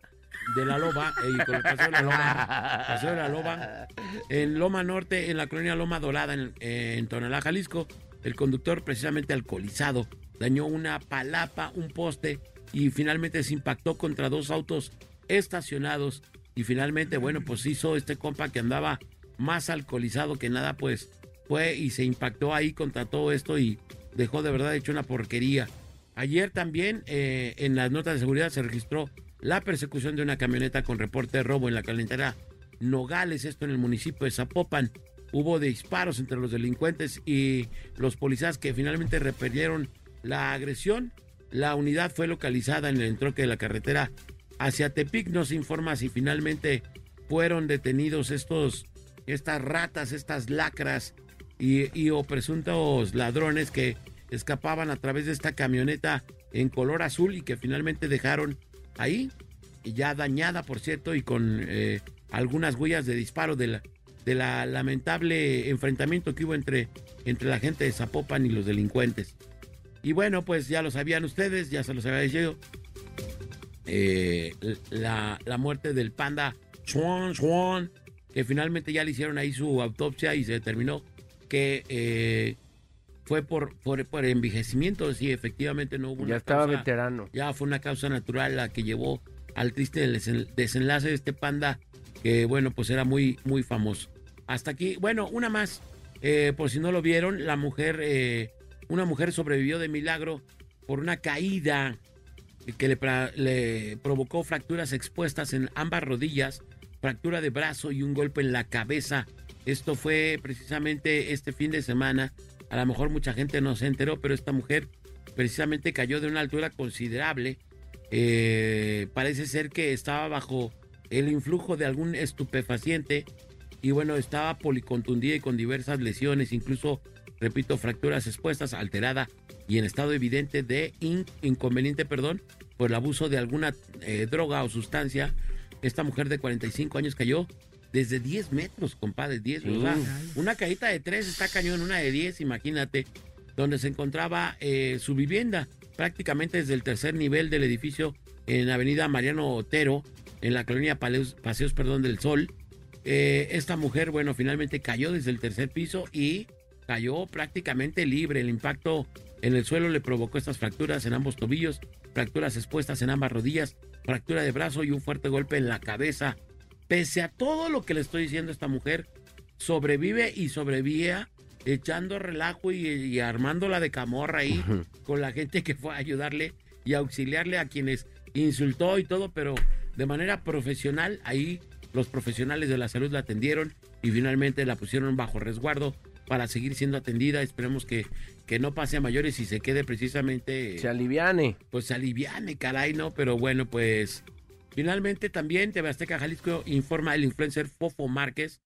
de la Loba, eh, con el Paseo de la Loba, Paseo de la Loba, en Loma Norte, en la colonia Loma Dorada, en, en Tonalá, Jalisco, el conductor precisamente alcoholizado dañó una palapa, un poste y finalmente se impactó contra dos autos estacionados y finalmente, bueno, pues hizo este compa que andaba más alcoholizado que nada, pues fue y se impactó ahí contra todo esto y dejó de verdad hecho una porquería. Ayer también eh, en las notas de seguridad se registró la persecución de una camioneta con reporte de robo en la calentera Nogales, esto en el municipio de Zapopan. Hubo disparos entre los delincuentes y los policías que finalmente repelieron la agresión. La unidad fue localizada en el entroque de la carretera hacia Tepic. No se informa si finalmente fueron detenidos estos, estas ratas, estas lacras y, y o presuntos ladrones que escapaban a través de esta camioneta en color azul y que finalmente dejaron ahí, ya dañada, por cierto, y con eh, algunas huellas de disparo de la, lamentable enfrentamiento que hubo entre, entre la gente de Zapopan y los delincuentes. Y bueno, pues ya lo sabían ustedes, ya se los había dicho. eh, la, la muerte del panda Swan Swan, que finalmente ya le hicieron ahí su autopsia y se determinó que eh, fue por, por, por envejecimiento, sí, efectivamente no hubo una Ya estaba causa- veterano. ya fue una causa natural la que llevó al triste desen- desenlace de este panda que bueno pues era muy muy famoso hasta aquí bueno una más eh, por si no lo vieron la mujer eh, una mujer sobrevivió de milagro por una caída que le provocó fracturas expuestas en ambas rodillas fractura de brazo y un golpe en la cabeza esto fue precisamente este fin de semana a lo mejor mucha gente no se enteró pero esta mujer precisamente cayó de una altura considerable. Eh, parece ser que estaba bajo el influjo de algún estupefaciente y bueno, estaba policontundida y con diversas lesiones, incluso, repito, fracturas expuestas, alterada y en estado evidente de in- inconveniente, perdón, por el abuso de alguna eh, droga o sustancia. Esta mujer de 45 años cayó desde 10 metros, compadre, 10. o sea, una caída de 3 está cañón, una de 10, imagínate donde se encontraba eh, su vivienda, prácticamente desde el tercer nivel del edificio en Avenida Mariano Otero, en la colonia Paleos- Paseos perdón, del Sol. Eh, esta mujer, bueno, finalmente cayó desde el tercer piso y cayó prácticamente libre. El impacto en el suelo le provocó estas fracturas en ambos tobillos, fracturas expuestas en ambas rodillas, fractura de brazo y un fuerte golpe en la cabeza. Pese a todo lo que le estoy diciendo, esta mujer sobrevive y sobrevivía echando relajo y, y armándola de camorra ahí con la gente que fue a ayudarle y auxiliarle a quienes insultó y todo, pero de manera profesional. Ahí los profesionales de la salud la atendieron y finalmente la pusieron bajo resguardo para seguir siendo atendida. Esperemos que, que no pase a mayores y se quede precisamente, Se aliviane. pues se aliviane, caray, ¿no? Pero bueno, pues finalmente también TV Azteca Jalisco informa el influencer Fofo Márquez,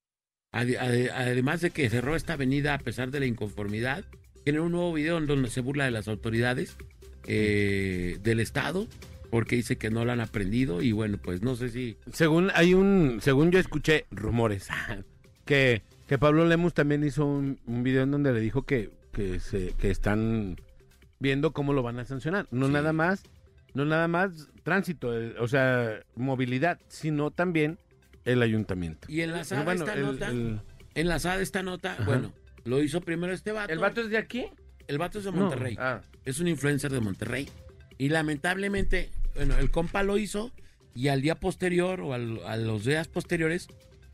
ade- ade- además de que cerró esta avenida a pesar de la inconformidad, tiene un nuevo video en donde se burla de las autoridades eh, del Estado porque dice que no lo han aprendido y bueno, pues no sé si... Según hay un, según yo escuché rumores [laughs] que, que Pablo Lemus también hizo un, un video en donde le dijo que, que se, que están viendo cómo lo van a sancionar. No Sí. nada más, no nada más tránsito, eh, o sea, movilidad, sino también el ayuntamiento. Y enlazada Bueno, esta el- nota, el- enlazada esta nota, bueno, lo hizo primero este vato. ¿El vato es de aquí? el vato es de No. Monterrey. Ah. es un influencer de Monterrey. Y lamentablemente, bueno, el compa lo hizo y al día posterior o al- a los días posteriores,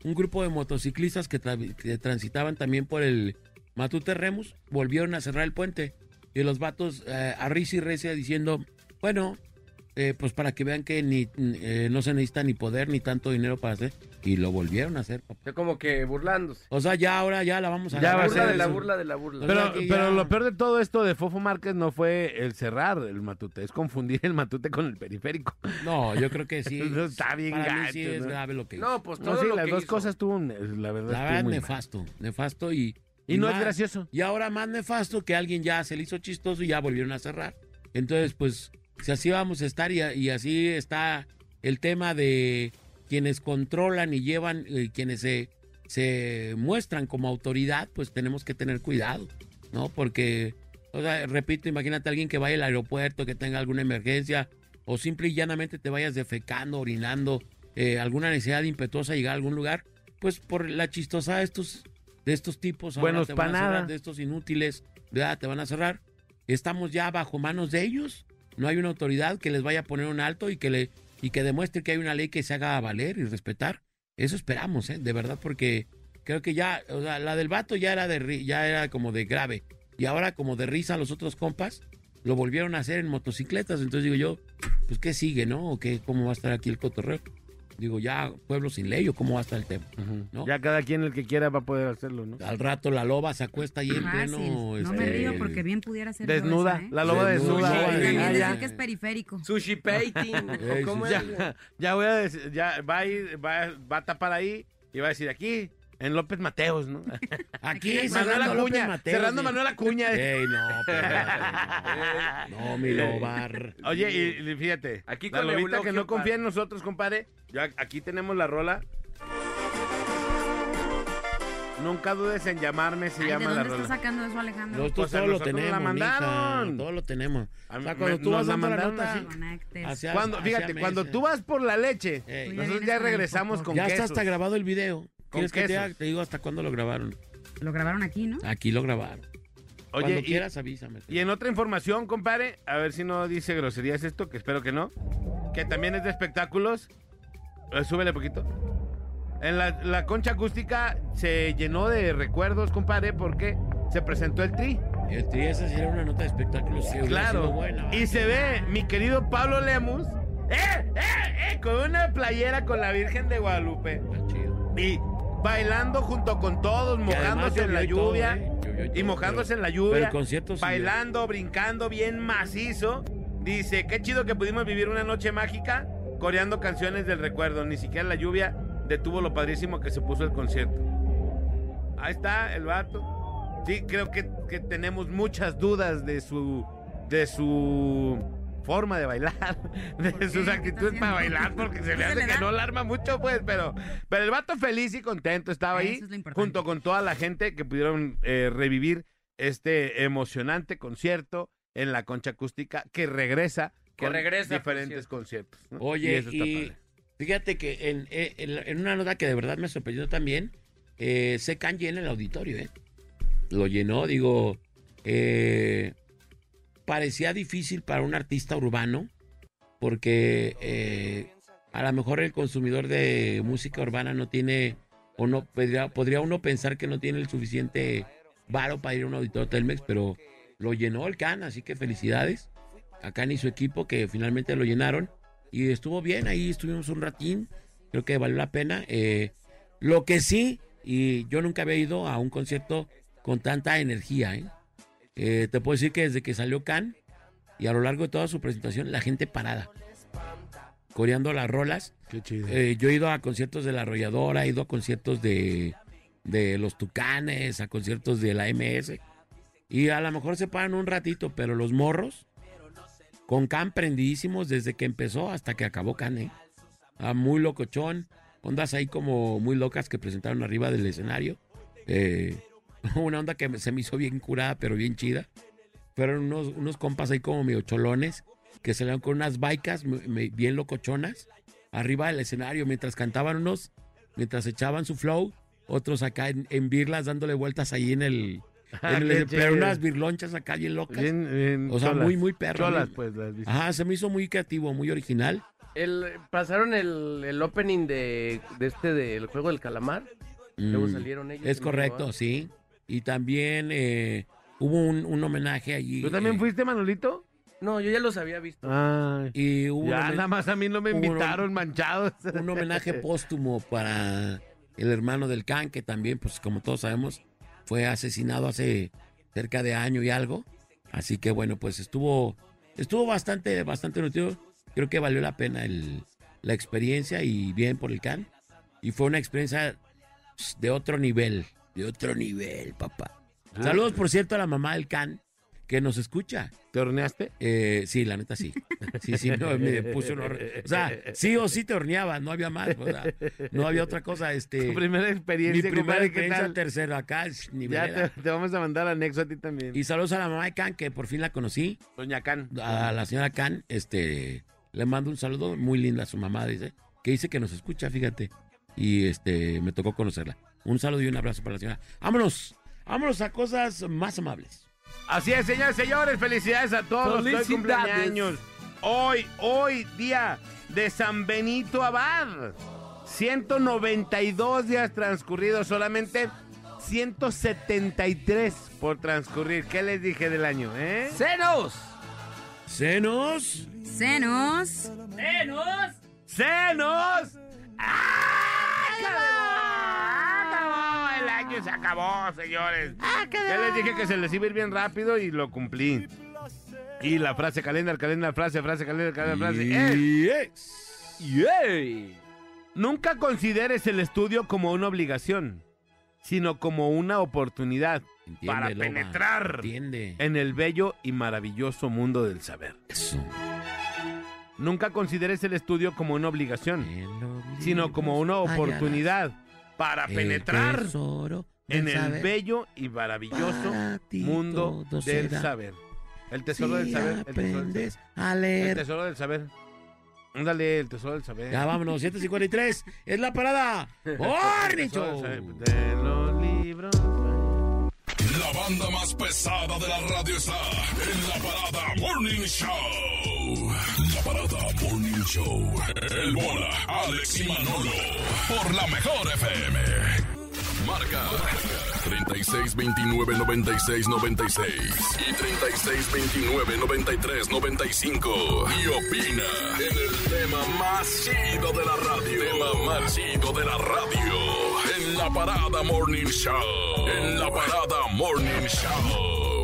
un grupo de motociclistas que, tra- que transitaban también por el Matute Remus volvieron a cerrar el puente. Y los vatos eh, a risa y recia diciendo, bueno, eh, pues para que vean que ni eh, no se necesita ni poder ni tanto dinero para hacer. Y lo volvieron a hacer, papá. Como que burlándose. O sea, ya ahora ya la vamos a Ya La va a agarrar. burla ser de la eso. burla de la burla. Pero- Pero, que pero ya- lo peor de todo esto de Fofo Márquez no fue el cerrar el matute, es confundir el matute con el periférico. No, yo creo que sí. [laughs] Eso está bien Para mí gacho, sí es ¿no? grave lo que hizo. no, pues todo No, sí, lo las que dos hizo. cosas tuvo, la verdad. La estuvo verdad, muy mal. nefasto, nefasto y... Y no es más- gracioso. Y ahora más nefasto que alguien ya se le hizo chistoso y ya volvieron a cerrar. Entonces, pues, si así vamos a estar y, y así está el tema de quienes controlan y llevan, eh, quienes se, se muestran como autoridad, pues tenemos que tener cuidado, ¿no? Porque, o sea, repito, imagínate a alguien que vaya al aeropuerto, que tenga alguna emergencia, o simple y llanamente te vayas defecando, orinando, eh, alguna necesidad impetuosa de llegar a algún lugar, pues por la chistosa de estos, de estos tipos, ahora Buenos te van a cerrar, de estos inútiles, ¿verdad? Te van a cerrar. Estamos ya bajo manos de ellos. No hay una autoridad que les vaya a poner un alto y que le y que demuestre que hay una ley que se haga valer y respetar. Eso esperamos, ¿eh? de verdad, porque creo que ya, o sea, la del vato ya era de ya era como de grave y ahora como de risa los otros compas lo volvieron a hacer en motocicletas. Entonces digo yo, pues qué sigue, ¿no? ¿O qué cómo va a estar aquí el cotorreo? Digo, ya pueblo sin ley o cómo va a estar el tema. Ya cada quien el que quiera va a poder hacerlo, ¿no? Al rato la loba se acuesta ahí en Fácil. pleno. No me este, río porque bien pudiera ser Desnuda, esa, ¿eh? la loba Desnuda, desnuda. sí. Y también Ah, decir ya. que es periférico. Sushi painting. [laughs] ¿Cómo es? ya, ya voy a decir, ya va a ir, va, va a tapar ahí y va a decir aquí, en López Mateos, ¿no? [laughs] Aquí, Manuel Acuña, Mateos, cerrando. Manuel Acuña. Ey, no, pero, no, mi lobar. Oye, y, y fíjate, Aquí la con lobita Eulogio, que no confía en nosotros, compadre, ya aquí tenemos la rola. Nunca dudes en llamarme, se Ay, ¿De llama la dónde rola. estás sacando eso, Alejandro? Nosotros Pues a todo lo nosotros tenemos, la mandaron. mija, todo lo tenemos. O sea, cuando me- tú vas la dando la mandaron nota así. Conectes. hacia- Cuando, hacia fíjate, cuando tú vas por la leche, Ey, ya nosotros ya regresamos con ya está quesos. hasta grabado el video. ¿Quieres que te, quesos. haga- te digo hasta cuándo lo grabaron? Lo grabaron aquí, ¿no? Aquí lo grabaron. Oye, cuando y- quieras avísame. Y en otra información, compadre, a ver si no dice groserías esto, que espero que no, que también es de espectáculos. Eh, súbele poquito. En la, la concha acústica se llenó de recuerdos, compadre, porque se presentó el tri. El tri esa sí era una nota de espectáculos que hubiera Claro. buena. Y se ve mi querido Pablo Lemus, ¡eh, eh, eh! Con una playera con la Virgen de Guadalupe. Está chido. Y bailando junto con todos, mojándose en la todo, lluvia. ¿eh? Llovió Y mojándose pero- en la Pero lluvia. el concierto sí. bailando, brincando bien macizo. Dice, qué chido que pudimos vivir una noche mágica coreando canciones del recuerdo. Ni siquiera la lluvia detuvo lo padrísimo que se puso el concierto. Ahí está el vato. Sí, creo que, que tenemos muchas dudas de su de su forma de bailar, [laughs] de ¿Por sus actitudes ¿Qué está para bailar, porque se ¿Qué le se hace le que no la arma mucho, pues, pero, pero el vato feliz y contento estaba ahí, es junto con toda la gente que pudieron eh, revivir este emocionante concierto en la concha acústica que regresa Que con regresa, diferentes cierto. conciertos. ¿no? Oye, eso está y padre. fíjate que en, eh, en- en una nota que de verdad me sorprendió también, eh, Secan llena el auditorio, ¿eh? Lo llenó, digo, eh, parecía difícil para un artista urbano, porque eh, a lo mejor el consumidor de música urbana no tiene, o no, podría, podría uno pensar que no tiene el suficiente varo para ir a un auditorio Telmex, pero lo llenó el Can, así que felicidades a Can y su equipo que finalmente lo llenaron. y estuvo bien, ahí estuvimos un ratín, creo que valió la pena. Eh, lo que sí, y yo nunca había ido a un concierto con tanta energía, ¿eh? Eh, te puedo decir que desde que salió Can y a lo largo de toda su presentación, la gente parada, coreando las rolas. Qué chido. Eh, yo he ido a conciertos de la arrolladora, he ido a conciertos de, de los Tucanes, a conciertos de la MS. Y a lo mejor se paran un ratito, pero los morros, con Can prendidísimos desde que empezó hasta que acabó Can, ¿eh? Ah, muy locochón. Ondas ahí como muy locas que presentaron arriba del escenario. Eh, [laughs] una onda que se me hizo bien curada, pero bien chida. Fueron unos, unos compas ahí como medio cholones que salieron con unas baicas bien locochonas arriba del escenario mientras cantaban unos, mientras echaban su flow, otros acá en, en birlas dándole vueltas ahí en el... [laughs] en el- Qué pero unas birlonchas acá bien locas. Bien, bien o sea, cholas. muy, muy perro. Cholas, muy- pues. las viste. Ajá, se me hizo muy creativo, muy original. El, pasaron el, el opening de, de este del juego del calamar. Luego Mm, salieron ellos. Es correcto, ¿ah? sí. Y también eh, hubo un, un homenaje allí. ¿Tú también eh, fuiste, Manolito? No, yo ya los había visto. Ay. Y hubo Ya, nada más a mí no me hubo un- invitaron manchados. un homenaje [laughs] póstumo para el hermano del Can, que también, pues como todos sabemos, fue asesinado hace cerca de año y algo. Así que bueno, pues estuvo, estuvo bastante, bastante nutrido. Creo que valió la pena el, la experiencia y bien por el Can. Y fue una experiencia pues, de otro nivel, de otro nivel, papá. Saludos, por cierto, a la mamá del Can, que nos escucha. ¿Te horneaste? Eh, sí, la neta sí. Sí, sí, no, me puso un hor- O sea, sí o sí te horneaba, no había más. o sea, no había otra cosa. Este, Tu primera mi experiencia, primera compadre, ¿qué experiencia tal? tercero acá, Ya te, te vamos a mandar anexo a ti también. Y saludos a la mamá de Can, que por fin la conocí. Doña Can. A la señora Can, este, le mando un saludo muy linda a su mamá, dice, que dice que nos escucha, fíjate. Y este, me tocó conocerla. Un saludo y un abrazo para la señora. Vámonos, vámonos a cosas más amables. Así es, señores, señores, felicidades a todos los cumpleaños. Hoy, hoy, día de San Benito Abad. 192 días transcurridos, solamente 173 por transcurrir. ¿Qué les dije del año, eh? ¡Cenos! Senos. Senos. ¡Venos! ¡Senos! ¡Ah, año se acabó, señores. Ya les dije que se les iba a ir bien rápido y lo cumplí. Y la frase calenda, calenda, frase, frase, calenda, calenda, frase es... Yes. Nunca consideres el estudio como una obligación, sino como una oportunidad Entiende, para penetrar Entiende. en el bello y maravilloso mundo del saber. Eso. Nunca consideres el estudio como una obligación, sino como una oportunidad para penetrar el tesoro en del el saber. bello y maravilloso mundo del saber. El tesoro del Si saber. El tesoro del aprendes saber. a El leer. tesoro del saber. Ándale, el tesoro del saber. Ya vámonos, 753. Es la parada. [laughs] El ¡Morning tesoro del saber. De los libros. La banda más pesada de la radio está en la parada Morning Show. La parada Morning Show. El bola, Alex y Manolo. Por la mejor FM. Marca 36 29 96 96 y 36 29 93 95. Y opina en el tema más chido de la radio. Tema más chido de la radio. En la parada Morning Show. En la parada Morning Show.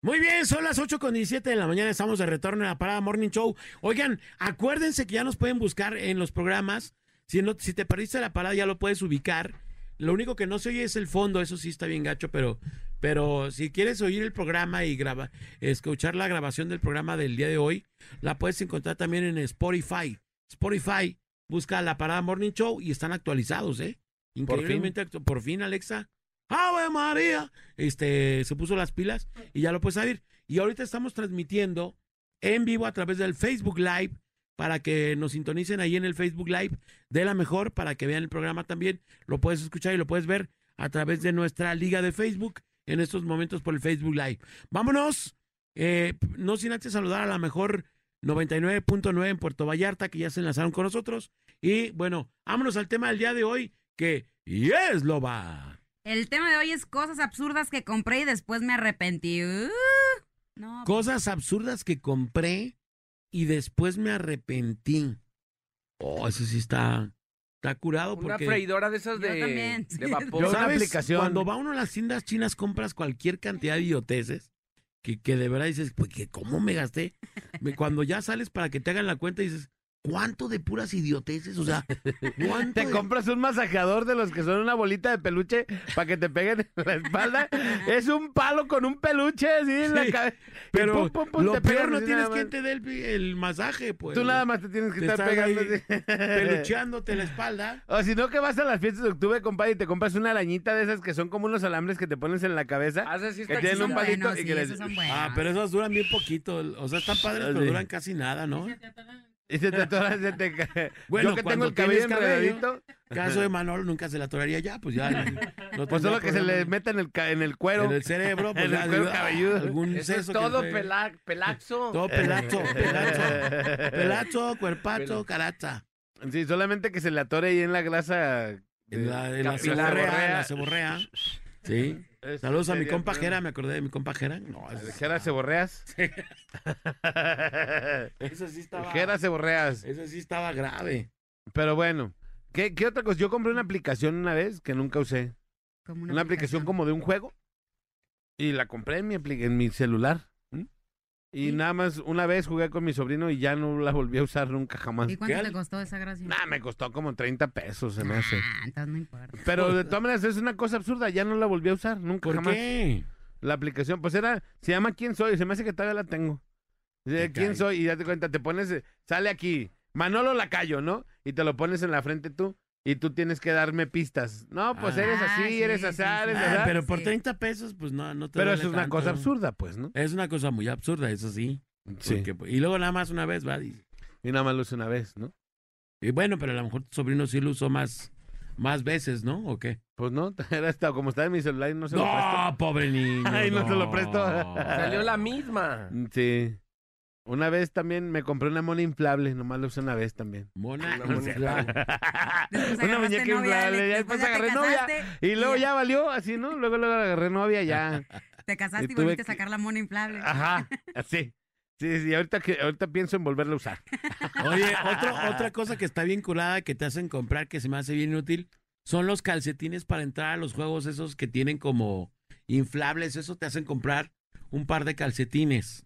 Muy bien, son las 8 con 17 de la mañana. Estamos de retorno en la parada Morning Show. Oigan, acuérdense que ya nos pueden buscar en los programas. Si, no, si te perdiste la parada, ya lo puedes ubicar. Lo único que no se oye es el fondo, eso sí está bien gacho, pero, pero si quieres oír el programa y graba, escuchar la grabación del programa del día de hoy, la puedes encontrar también en Spotify. Spotify, busca la parada Morning Show y están actualizados, ¿eh? Increíblemente, actu- por fin, Alexa. ¡Ave María! Este, se puso las pilas y ya lo puedes saber. Y ahorita estamos transmitiendo en vivo a través del Facebook Live para que nos sintonicen ahí en el Facebook Live de la mejor, para que vean el programa también. Lo puedes escuchar y lo puedes ver a través de nuestra liga de Facebook en estos momentos por el Facebook Live. Vámonos. Eh, no sin antes saludar a la mejor 99.9 en Puerto Vallarta, que ya se enlazaron con nosotros. Y bueno, vámonos al tema del día de hoy, que yes lo va. El tema de hoy es cosas absurdas que compré y después me arrepentí. Uh, no, Cosas absurdas que compré y después me arrepentí. Oh, eso sí está, está curado Una porque... freidora de esas Yo de, vapor. Yo- una ¿Sabes? aplicación. Cuando va uno a las tiendas chinas compras cualquier cantidad de idioteces que, que de verdad dices, pues que cómo me gasté. Cuando ya sales para que te hagan la cuenta dices, ¿cuánto de puras idioteces? O sea, ¿cuánto Te de- compras un masajeador de los que son una bolita de peluche para que te peguen en la espalda. es un palo con un peluche así en la Sí, cabeza. Pero Y pum, pum, pum, lo te peor no tienes más. te dé el, el masaje, pues. Tú nada más te tienes que Te estar pegando. así. Pelucheándote la espalda. [laughs] O si no, que vas a las fiestas de octubre, compadre, y te compras una arañita de esas que son como unos alambres que te pones en la cabeza. Ah, sí Que tienen un palito y sí, que les-. Ah, pero esos duran bien poquito. O sea, están padres, pero duran casi nada, ¿no? Y se te atora, se te cae. [laughs] Bueno, Yo que tengo cuando el cabello enredadito, Caso de [laughs] Manolo nunca se la atoraría ya, pues ya. [laughs] No, no pues solo que se le meta en el, ca- en el cuero. En el cerebro, pues en el ya, cuero digo, ah, cabelludo. Algún Eso es seso que todo pela- pelazo. Todo pelazo, pelazo. Pelazo, cuerpazo, caraza. Sí, solamente que se le atore ahí en la grasa. En la, en la Capilar. ceborrea, en la ceborrea. Sí. Es- Saludos a mi compa Jera, me acordé de mi compa Jera. No, Jera ceborreas. [laughs] [laughs] eso sí estaba. Jera ceborreas. Eso sí estaba grave. Pero bueno, ¿qué, ¿qué otra cosa? Yo compré una aplicación una vez que nunca usé. Una aplicación como de un juego. Y la compré en mi, en mi celular. Y ¿Sí? nada más una vez jugué con mi sobrino y ya no la volví a usar nunca jamás. ¿Y cuánto ¿Qué? te costó esa gracia? Nah, me costó como 30 pesos, se me hace. Ah, entonces no importa. Pero de todas maneras es una cosa absurda, ya no la volví a usar, nunca ¿Por jamás. qué? La aplicación, pues era, se llama ¿Quién soy? Se me hace que todavía la tengo. Dice, ¿Quién soy? Y date cuenta, te pones, eh, sale aquí, Manolo Lacayo, ¿no? Y te lo pones en la frente tú, y tú tienes que darme pistas. No, pues Ah. eres así, sí, eres sí, así, sí. eres Ah, así. pero por Sí. 30 pesos, pues no, no te Pero duele eso es una tanto. cosa absurda, pues, ¿no? Es una cosa muy absurda, eso sí. Porque- y luego nada más una vez, va. Y, Y nada más lo hice una vez, ¿no? y bueno, pero a lo mejor tu sobrino sí lo usó más, más veces, ¿no? ¿O qué? Pues no, [laughs] era hasta como estaba en mi celular y no se lo presto. No, pobre niño. [laughs] Ay, no te lo presto. [laughs] Salió la misma. Sí. Una vez también me compré una mona inflable, nomás la usé una vez también. Mona. Una mona inflable. [laughs] Después Una muñeca novia, inflable, ya después ya agarré novia. Y luego ya valió, así, ¿no? Luego, luego agarré novia, ya. [laughs] Te casaste y y, volviste que- a sacar la mona inflable. Ajá, [laughs] así. Sí, sí, ahorita, que, ahorita pienso en volverla a usar. Oye, otro, otra cosa que está bien curada que te hacen comprar que se me hace bien útil son los calcetines para entrar a los juegos esos que tienen como inflables. Eso te hacen comprar un par de calcetines.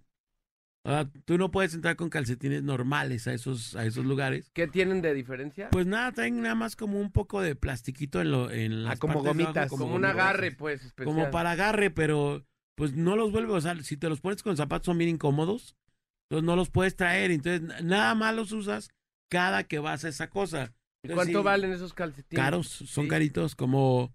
Ah, tú no puedes entrar con calcetines normales a esos, a esos lugares. ¿Qué tienen de diferencia? Pues nada, traen nada más como un poco de plastiquito en, lo, en las Ah, como partes de abajo, gomitas. como, un gomitas. agarre, pues, especial. Como para agarre, pero pues no los vuelve, o sea, si te los pones con zapatos son bien incómodos, entonces no los puedes traer, entonces nada más los usas cada que vas a esa cosa. ¿Y Entonces, cuánto sí, valen esos calcetines? Caros, son Sí. caritos, como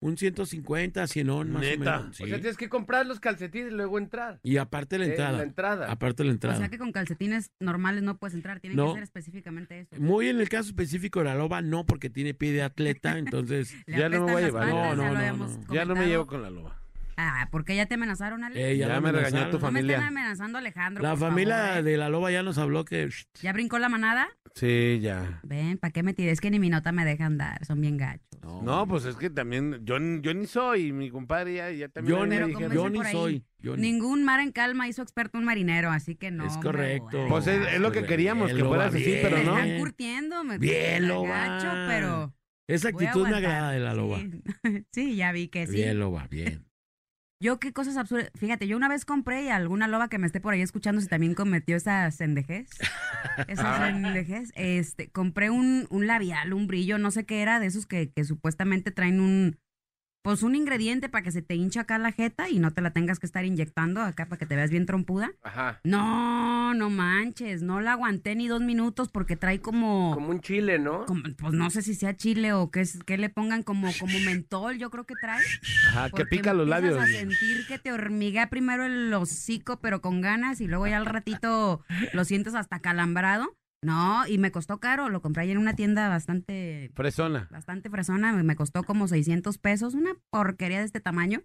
un 150, 100 más Neta. o menos. sí. O sea, tienes que comprar los calcetines y luego entrar. Y aparte la Eh, entrada, la entrada. aparte la O entrada. sea que con calcetines normales no puedes entrar, tienen No. que ser específicamente eso. Muy en el caso específico de la loba, no, porque tiene pie de atleta, [laughs] entonces Ya no me voy a llevar. patas, No, ya no, no, no. Ya no me llevo con la loba. Ah, ¿por qué ya te amenazaron, Alex? eh, Ya me regañó amenazaron. tu no me familia. están amenazando, Alejandro. La por familia favor, ¿eh? de la loba ya nos habló que ¿Ya brincó la manada? Sí, ya. Ven, ¿para qué me tiré? Es que ni mi nota me deja andar, son bien gachos. No, pues es que también, yo, yo ni soy, mi compadre ya, ya también. yo, me ni, dijeron. yo ni soy. yo ni- Ningún mar en calma hizo experto un marinero, así que no. Es correcto. Pues es, es lo que queríamos, que Bien, fueras así, bien. pero me no. están curtiendo, me Bien, me Loba. gacho, pero Esa actitud me agrada de la loba. Sí. [laughs] Sí, ya vi que sí. Bien, loba, bien. Yo qué cosas absurdas. Fíjate, yo una vez compré y alguna loba que me esté por ahí escuchando si también cometió esa sendejez. [laughs] Esa sendejez. Este, compré un, un labial, un brillo, no sé qué era, de esos que, que supuestamente traen un, pues un ingrediente para que se te hincha acá la jeta y no te la tengas que estar inyectando acá para que te veas bien trompuda. Ajá. No, no manches, no la aguanté ni dos minutos porque trae como, Como un chile, ¿no? como- pues no sé si sea chile o qué, es- qué le pongan como, como [laughs] mentol, yo creo que trae. Ajá, que pica los labios. a sentir que te hormiga primero el hocico, pero con ganas, y luego ya al ratito lo sientes hasta calambrado. No, y me costó caro, lo compré ahí en una tienda bastante, Fresona. bastante fresona, me costó como 600 pesos, una porquería de este tamaño.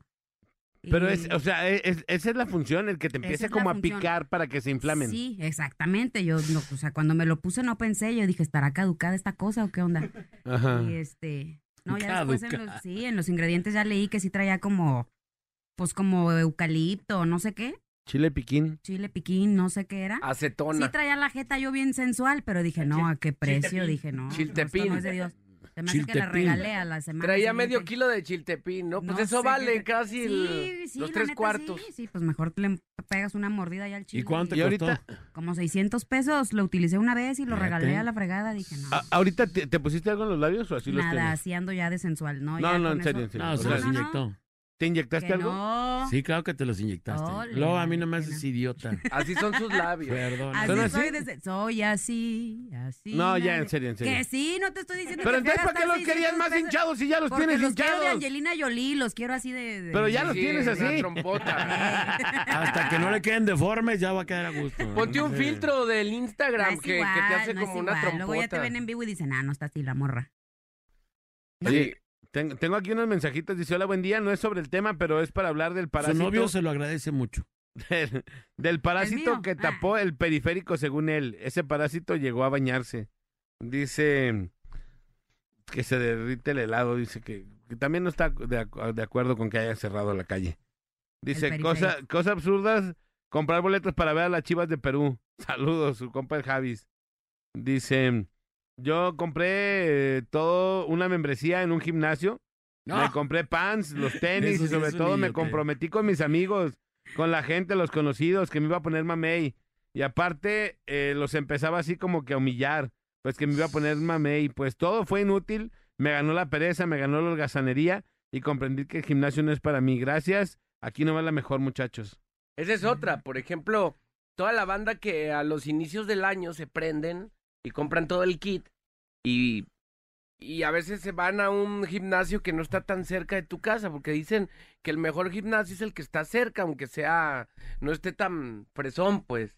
Pero Y- es, o sea, e, es- esa es la función, el que te empiece como a función. picar para que se inflamen. Sí, exactamente, yo, no, o sea, cuando me lo puse no pensé, yo dije, ¿estará caducada esta cosa o qué onda? [laughs] Ajá. Y este, no, ya después en los, sí, en los ingredientes ya leí que sí traía como, pues como eucalipto o no sé qué. Chile piquín. chile piquín, no sé qué era. Acetona. Sí traía la jeta yo bien sensual, pero dije, no, ¿a qué precio? Dije, no, Chiltepín. no es de Dios. Se me hace que la Chiltepín. regalé a la semana. Traía siguiente. medio kilo de chiltepín, ¿no? Pues No eso vale casi el- Sí, sí, los tres neta, cuartos. Sí, sí, pues mejor le pegas una mordida ya al chile. ¿Y cuánto Y ahorita, costó? Como 600 pesos, lo utilicé una vez y lo regalé a la fregada. Dije, no, ahorita te, te pusiste algo en los labios o así los nada, así ando ya de sensual. No, No, ya no, en serio, eso- en serio. No, O se los inyectó. ¿Te inyectaste Que algo? no. Sí, claro que te los inyectaste. Ole, Luego a mí no me haces no. idiota. [laughs] Así son sus labios. Perdón. Así ¿Son así? soy, de- soy así, así. No, ya, en serio, en serio. Que sí, no te estoy diciendo Pero que entonces, ¿para qué los querías 600 más hinchados si ya los tienes los quiero de hinchados? Angelina Jolie, los quiero así de... de- Pero ya los Sí, tienes una así. trompota. [laughs] Hasta que no le queden deformes, ya va a quedar a gusto. Ponte un Sí. filtro del No Instagram es que, que igual, te hace no es como una igual. Luego ya te trompota. ven en vivo y dicen, ah, no está así la morra. Oye, ten- tengo aquí unos mensajitos. Dice, hola, buen día. No es sobre el tema, pero es para hablar del Su parásito. novio se lo agradece mucho. [laughs] del, del parásito que Ah. tapó el periférico según él. Ese parásito llegó a bañarse. Dice que se derrite el helado. Dice que, que también no está de, acu- de acuerdo con que haya cerrado la calle. Dice, cosa, cosas absurdas, comprar boletos para ver a las chivas de Perú. [laughs] Saludos, su compa el Javis. Dice, yo compré eh, todo, una membresía en un gimnasio. Me compré pants, los [laughs] tenis Eso y sí sobre es un todo me idiota. comprometí con mis amigos, con la gente, los conocidos, que me iba a poner mamey. Y aparte, eh, los empezaba así como que a humillar, pues que me iba a poner mamey. Pues todo fue inútil, me ganó la pereza, me ganó la holgazanería y comprendí que el gimnasio no es para mí. Gracias, aquí no va la mejor, muchachos. Esa es otra. Por ejemplo, toda la banda que a los inicios del año se prenden y compran todo el kit y, y a veces se van a un gimnasio que no está tan cerca de tu casa porque dicen que el mejor gimnasio es el que está cerca, aunque sea, no esté tan fresón, pues.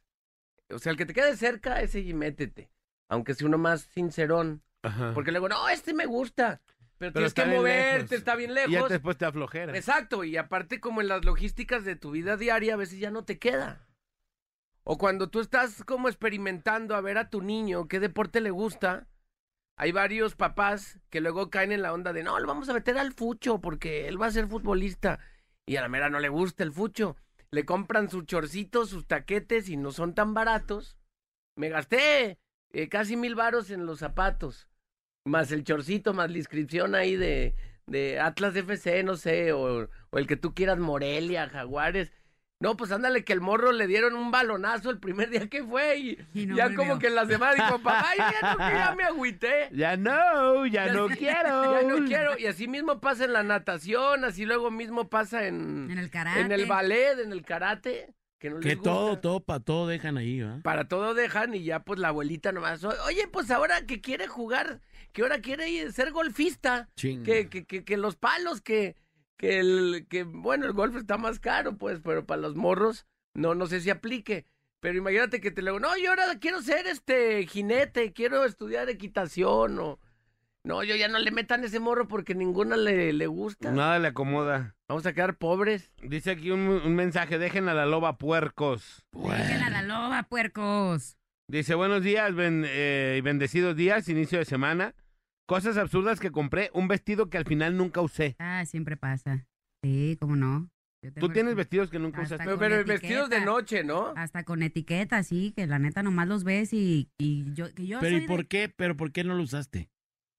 O sea, el que te quede cerca, ese y métete. Aunque sea uno más sincerón. Ajá. Porque luego, no, este me gusta. Pero, Pero tienes que moverte, lejos. está bien y ya lejos. después te aflojera. Exacto, y aparte como en las logísticas de tu vida diaria a veces ya no te queda. O cuando tú estás como experimentando a ver a tu niño qué deporte le gusta, hay varios papás que luego caen en la onda de, no, lo vamos a meter al fucho porque él va a ser futbolista. Y a la mera no le gusta el fucho. Le compran sus chorcitos, sus taquetes y no son tan baratos. Me gasté eh, casi mil varos en los zapatos. Más el chorcito, más la inscripción ahí de, de Atlas FC, no sé, o, o el que tú quieras, Morelia, Jaguares. No, pues ándale que el morro le dieron un balonazo el primer día que fue y, Y no ya como que en la semana dijo, papá, ay, ya no, que ya me agüité. Ya no, ya, Ya no sí, [laughs] quiero. Ya no quiero. Y así mismo pasa en la natación, así luego mismo pasa en, En el karate. en el ballet, en el karate. Que, no les Que todo, todo, para todo dejan ahí, ¿va? Para todo dejan y ya pues la abuelita nomás. "O- Oye, pues ahora que quiere jugar, que ahora quiere ir- ser golfista, que, que, que los palos, que, que el, que bueno, el golf está más caro, pues, pero para los morros, no, no sé si aplique. Pero imagínate que te le digo, no, yo ahora quiero ser este jinete, quiero estudiar equitación o. No, yo ya no le metan ese morro porque ninguna le, le gusta. Nada le acomoda. Vamos a quedar pobres. Dice aquí un, un mensaje, dejen a la loba puercos. Dejen a la loba, puercos. Dice, buenos días ben- eh, y bendecidos días, inicio de semana. Cosas absurdas que compré, un vestido que al final nunca usé. Ah, siempre pasa. Sí, cómo no. Yo tengo Tú tienes vestidos que nunca Hasta usaste. Pero, con pero vestidos de etiqueta. noche, ¿no? Hasta con etiqueta, sí, que la neta nomás los ves y, y yo, que yo Pero ¿y por de- qué? ¿Pero por qué no lo usaste?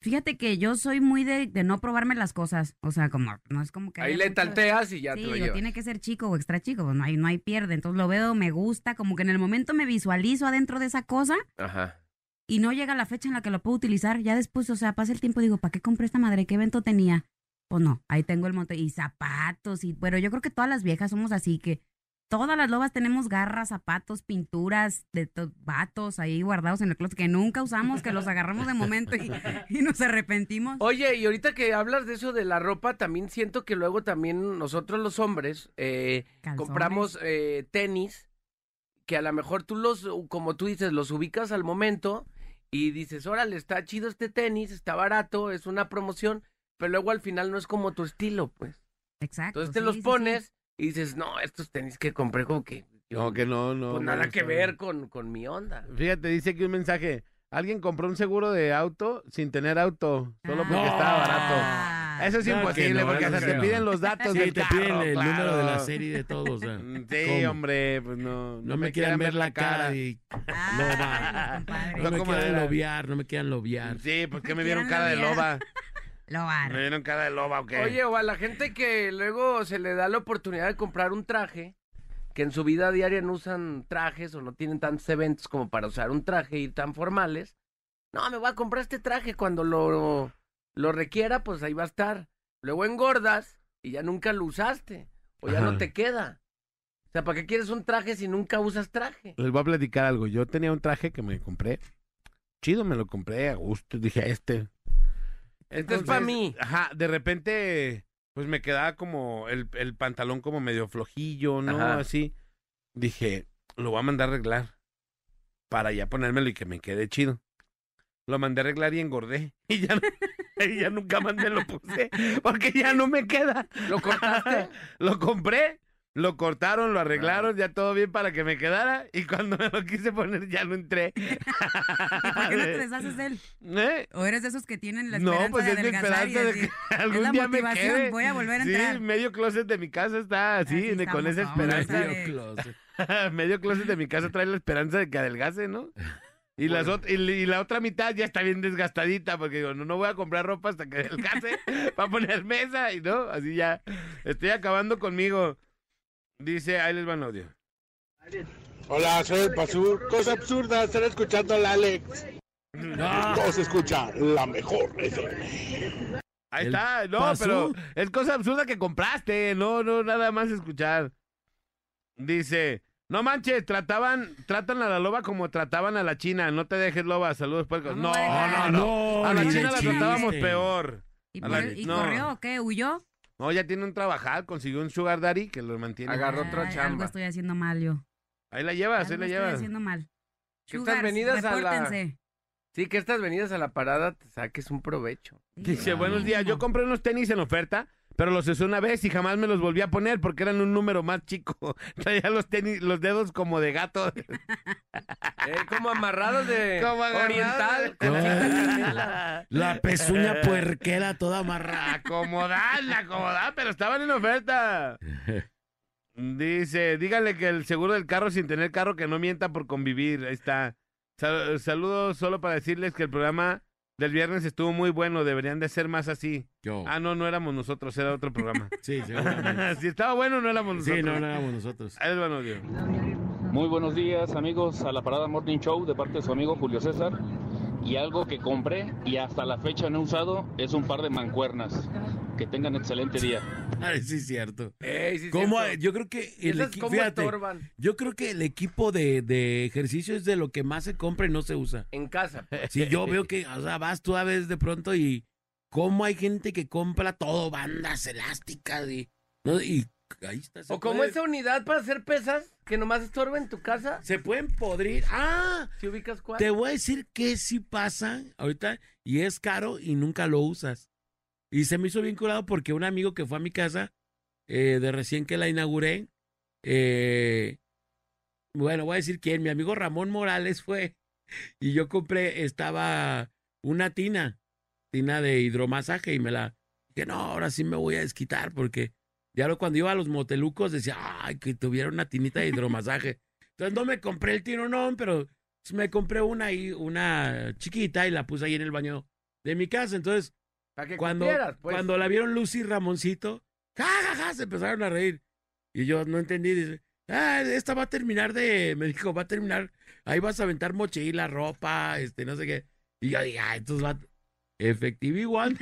Fíjate que yo soy muy de, de no probarme las cosas. O sea, como, no es como que. Ahí haya le mucho- tanteas y ya sí, te lo digo, llevas. tiene que ser chico o extra chico, pues no hay, no hay pierde. Entonces lo veo, me gusta, como que en el momento me visualizo adentro de esa cosa Ajá. Y no llega la fecha en la que lo puedo utilizar. Ya después, o sea, pasa el tiempo y digo, ¿para qué compré esta madre? ¿Qué evento tenía? Pues no, ahí tengo el monte y zapatos y, bueno, yo creo que todas las viejas somos así que todas las lobas tenemos garras, zapatos, pinturas de to- vatos ahí guardados en el closet que nunca usamos, que los agarramos de momento y, [laughs] y nos arrepentimos. Oye, y ahorita que hablas de eso de la ropa, también siento que luego también nosotros los hombres eh, compramos eh, tenis que a lo mejor tú los, como tú dices, los ubicas al momento y dices, órale, está chido este tenis, está barato, es una promoción, pero luego al final no es como tu estilo, pues. Exacto. Entonces te sí, los sí, sí. pones y dices, no, estos tenis que compré como que... No, que no, no. pues no nada que ver con, con mi onda. Fíjate, dice aquí un mensaje. Alguien compró un seguro de auto sin tener auto, solo porque Ah. estaba barato. Eso es imposible no, porque no hasta te piden los datos Sí, del te carro, piden el claro. número de la serie y de todo. o sea, [laughs] Sí, ¿cómo? hombre, pues no. No, me quieran ver la cara y Ah, [laughs] no me como quieran era. lobiar, no me quieran lobiar. Sí, pues que me Me vieron cara de loba. [laughs] Lo bar. Me vieron cara de loba, ¿o qué? Oye, o a la gente que luego se le da la oportunidad de comprar un traje, que en su vida diaria no usan trajes o no tienen tantos eventos como para usar un traje y tan formales. No, me voy a comprar este traje cuando lo, lo requiera, pues ahí va a estar. Luego engordas y ya nunca lo usaste o ya no te queda. O sea, ¿para qué quieres un traje si nunca usas traje? Les voy a platicar algo. Yo tenía un traje que me compré. Chido, me lo compré a gusto. Dije, este. Este es para mí. Ajá, de repente, pues me quedaba como el, el pantalón como medio flojillo, ¿no? Ajá. Así. Dije, lo voy a mandar a arreglar para ya ponérmelo y que me quede chido. Lo mandé a arreglar y engordé. [laughs] Y ya, no- [laughs] y ya nunca más me lo puse porque ya no me queda. ¿Lo cortaste? [laughs] Lo compré, lo cortaron, lo arreglaron, ya todo bien para que me quedara. Y cuando me lo quise poner ya no entré. [laughs] ¿Y por qué no te deshaces de él? ¿Eh? ¿O eres de esos que tienen la No, esperanza pues de es mi adelgazar y esperanza de que algún la día me quede. voy a volver a sí, entrar. medio closet de mi casa está así, con esa esperanza. Medio closet. medio closet de mi casa trae la esperanza de que adelgace, ¿no? Y, las ot- y, y la otra mitad ya está bien desgastadita, porque digo, no, no voy a comprar ropa hasta que [laughs] adelgace para poner mesa, y no, así ya estoy acabando conmigo. Dice, ahí les van audio. Hola, soy el Pasur. Cosa absurda estar escuchando al Alex. No. No se escucha la mejor FM. Ahí El está, no, pero es cosa absurda que compraste, no, no, nada más escuchar. Dice, no manches, trataban, tratan a la loba como trataban a la china, no te dejes loba, saludos puercos. ¿Cómo No, no, no, No, a la china la tratábamos peor. ¿Y, A por- la- y no. corrió o qué? ¿Huyó? No, ya tiene un trabajar, consiguió un sugar daddy que lo mantiene. Agarró otra Ay, Algo chamba. estoy haciendo mal yo. Ahí la llevas, ahí Algo la estoy llevas. haciendo mal. Que estas Sugars, venidas a la- repórtense. Sí, que estas venidas a la parada te saques un provecho. Dice, buenos días, yo compré unos tenis en oferta, pero los usé una vez y jamás me los volví a poner porque eran un número más chico. [laughs] Traía los tenis, los dedos como de gato. [laughs] Eh, como amarrados de Como oriental. cinta canela. La pezuña [laughs] puerquera toda amarrada. acomodar, acomodar, pero estaban en oferta. Dice, díganle que el seguro del carro sin tener carro que no mienta por convivir. Ahí está. Sal- saludos solo para decirles que el programa del viernes estuvo muy bueno. Deberían de ser más así. Yo. Ah, no, no éramos nosotros, era otro programa. [laughs] Sí, seguramente. [laughs] si estaba bueno, no éramos nosotros. Sí, no, no éramos nosotros. Ahí van audio. Muy buenos días amigos a la Parada Morning Show de parte de su amigo Julio César. Y algo que compré y hasta la fecha no he usado es un par de mancuernas. Que tengan excelente día. Ay, sí, es cierto. Ey, sí, ¿Cómo? cierto. Yo creo que el equipo, yo creo que el equipo de, de ejercicio es de lo que más se compra y no se usa. en casa. Si yo veo que, o sea, vas tú a veces de pronto y cómo hay gente que compra todo, bandas elásticas y, ¿no? y ahí está. se O como puede- esa unidad para hacer pesas que nomás estorba en tu casa. Se pueden podrir. Ah, Si ubicas cuál. te voy a decir que sí pasa ahorita y es caro y nunca lo usas. Y se me hizo bien curado porque un amigo que fue a mi casa, eh, de recién que la inauguré, eh, bueno, voy a decir quién, mi amigo Ramón Morales fue [laughs] y yo compré, estaba una tina, tina de hidromasaje y me la dije, no, ahora sí me voy a desquitar porque ya lo- cuando iba a los motelucos decía, ay, que tuviera una tinita de hidromasaje. Entonces no me compré el tino, no, pero me compré una ahí, una chiquita y la puse ahí en el baño de mi casa. Entonces, Para que cuando, pues. cuando la vieron Lucy y Ramoncito, ja, ja, ja, se empezaron a reír. Y yo no entendí, dice, ah, esta va a terminar de, me dijo, va a terminar, ahí vas a aventar mochila, ropa, este, no sé qué. Y yo dije, ah, entonces va, efectivo igual.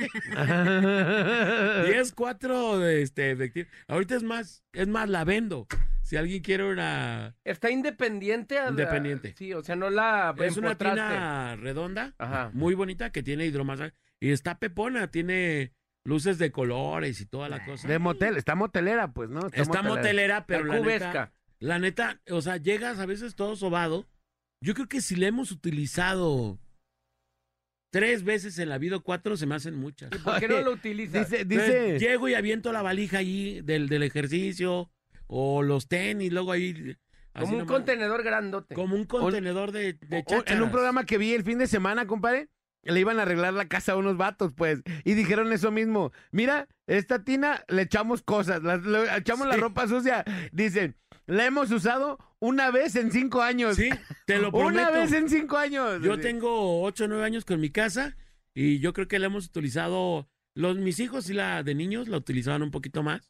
10, 4 de este, efectivo. Ahorita es más, es más, la vendo. Si alguien quiere una, Está independiente. a la- Independiente. Sí, o sea, no la es una tina redonda, Ajá. muy bonita, que tiene hidromasaje. Y está pepona, tiene luces de colores y toda la cosa. De motel, está motelera, pues, ¿no? Está motelera, pero la cubesca. neta, la neta, o sea, llegas a veces todo sobado. Yo creo que si le hemos utilizado tres veces en la vida, o cuatro se me hacen muchas. ¿Por qué no lo utilizas? Dice, llego y aviento la valija allí del, del ejercicio o los tenis, luego ahí. como un nomás, contenedor grandote. Como un contenedor de, de o- en un programa que vi el fin de semana, compadre, le iban a arreglar la casa a unos vatos, pues. Y dijeron eso mismo. Mira, esta tina le echamos cosas, la- le echamos la ropa sucia. Dicen, la hemos usado una vez en cinco años. Sí, te lo [laughs] prometo. Una vez en cinco años. Yo Sí. tengo 8 o 9 años con mi casa y yo creo que la hemos utilizado. Los, mis hijos y la de niños la utilizaban un poquito más.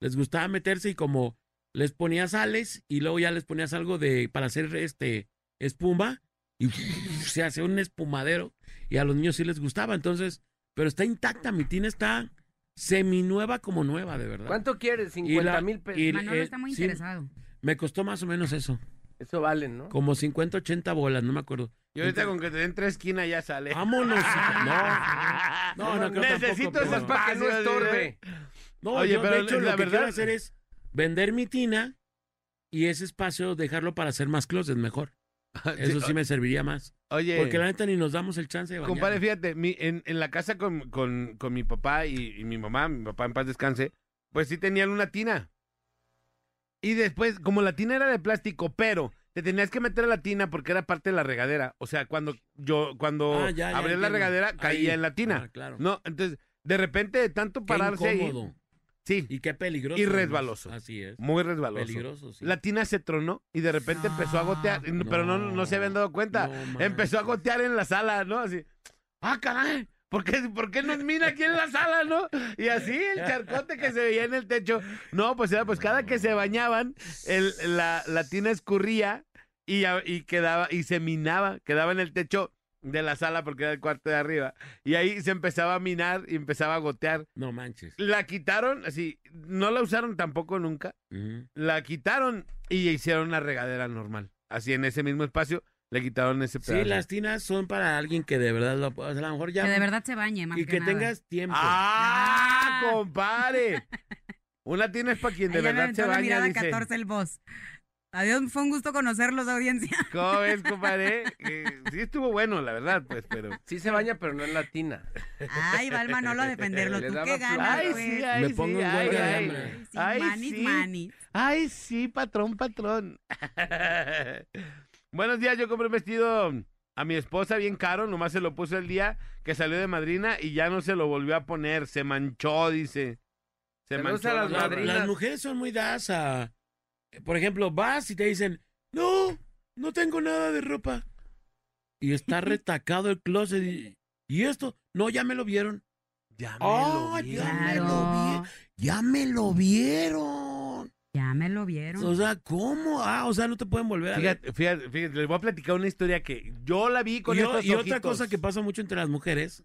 Les gustaba meterse y como les ponías sales y luego ya les ponías algo de para hacer este espuma y [laughs] se hace un espumadero y a los niños sí les gustaba. Entonces, pero está intacta, mi tina está seminueva como nueva, de verdad. ¿Cuánto quieres? Y 50 la- mil pesos. Manolo eh, está muy sí. interesado. Me costó más o menos eso, Eso valen, ¿no? como 50, 80 bolas, no me acuerdo. Y ahorita con que te den tres esquinas ya sale. Vámonos. No, [laughs] no, no creo Necesito tampoco, esas pero- Para que no estorbe. No, Oye, yo, pero de hecho la lo que verdad- quiero hacer es vender mi tina y ese espacio dejarlo para hacer más closet mejor. [laughs] Eso sí me serviría más. Oye. Porque la neta ni nos damos el chance de bañar. Compadre, fíjate, mi- en, en la casa con, con- con mi papá y, y mi mamá, mi papá en paz descanse, pues sí tenían una tina. Y después, como la tina era de plástico, pero te tenías que meter a la tina porque era parte de la regadera. O sea, cuando yo, cuando Ah, ya, ya abría la regadera, caía Ahí. en la tina. Ah, claro. No, entonces, de repente, de tanto Qué pararse ahí, incómodo. sí, Y qué peligroso. Y resbaloso. Así es. muy resbaloso. Peligroso, sí. La tina se tronó y de repente empezó a gotear, No, pero no, no se habían dado cuenta. no empezó a gotear en la sala, ¿no? Así, ah, caray, ¿por qué, ¿por qué nos mira aquí en la sala, no? Y así el charcote que se veía en el techo. No, pues era, pues cada que se bañaban, el, la, la tina escurría y, quedaba, y se minaba, quedaba en el techo de la sala porque era el cuarto de arriba. Y ahí se empezaba a minar y empezaba a gotear. No manches. La quitaron, así, no la usaron tampoco nunca la quitaron y hicieron una regadera normal. Así en ese mismo espacio le quitaron ese pedazo. Sí, las tinas son para alguien que de verdad lo o sea, a lo mejor ya Que de verdad se bañe, más y que nada. tengas tiempo. ¡Ah, Ah. compadre! Una tiene es para quien de Ahí ya me verdad se baña, mirada dice. 14 el boss. Adiós, fue un gusto conocerlos, audiencia. ¿Cómo ves, [laughs] compadre? Eh, sí estuvo bueno, la verdad, pues, pero... Sí se baña, pero no en la tina. Ay, va el Manolo a defenderlo. [laughs] Tú qué ganas, Ay, pues. sí, ay, Me pongo sí, en ay, ay. Sí, Ay, manis, sí. manis. Ay, sí, patrón, patrón. [laughs] Buenos días, yo compré un vestido a mi esposa bien caro, nomás se lo puso el día que salió de madrina y ya no se lo volvió a poner, se manchó, dice. Se manchó. las la las mujeres son muy dadas a. Por ejemplo, vas y te dicen, no, no tengo nada de ropa. Y está [laughs] retacado el closet. Y, ¿y esto, no, ya me lo vieron. Ya me lo vi. ya me lo vi. Ya me lo vieron. Ya me lo vieron. O sea, ¿cómo? Ah, o sea, no te pueden volver a ver. Fíjate, fíjate, fíjate, les voy a platicar una historia que yo la vi con y, estos y otra cosa que pasa mucho entre las mujeres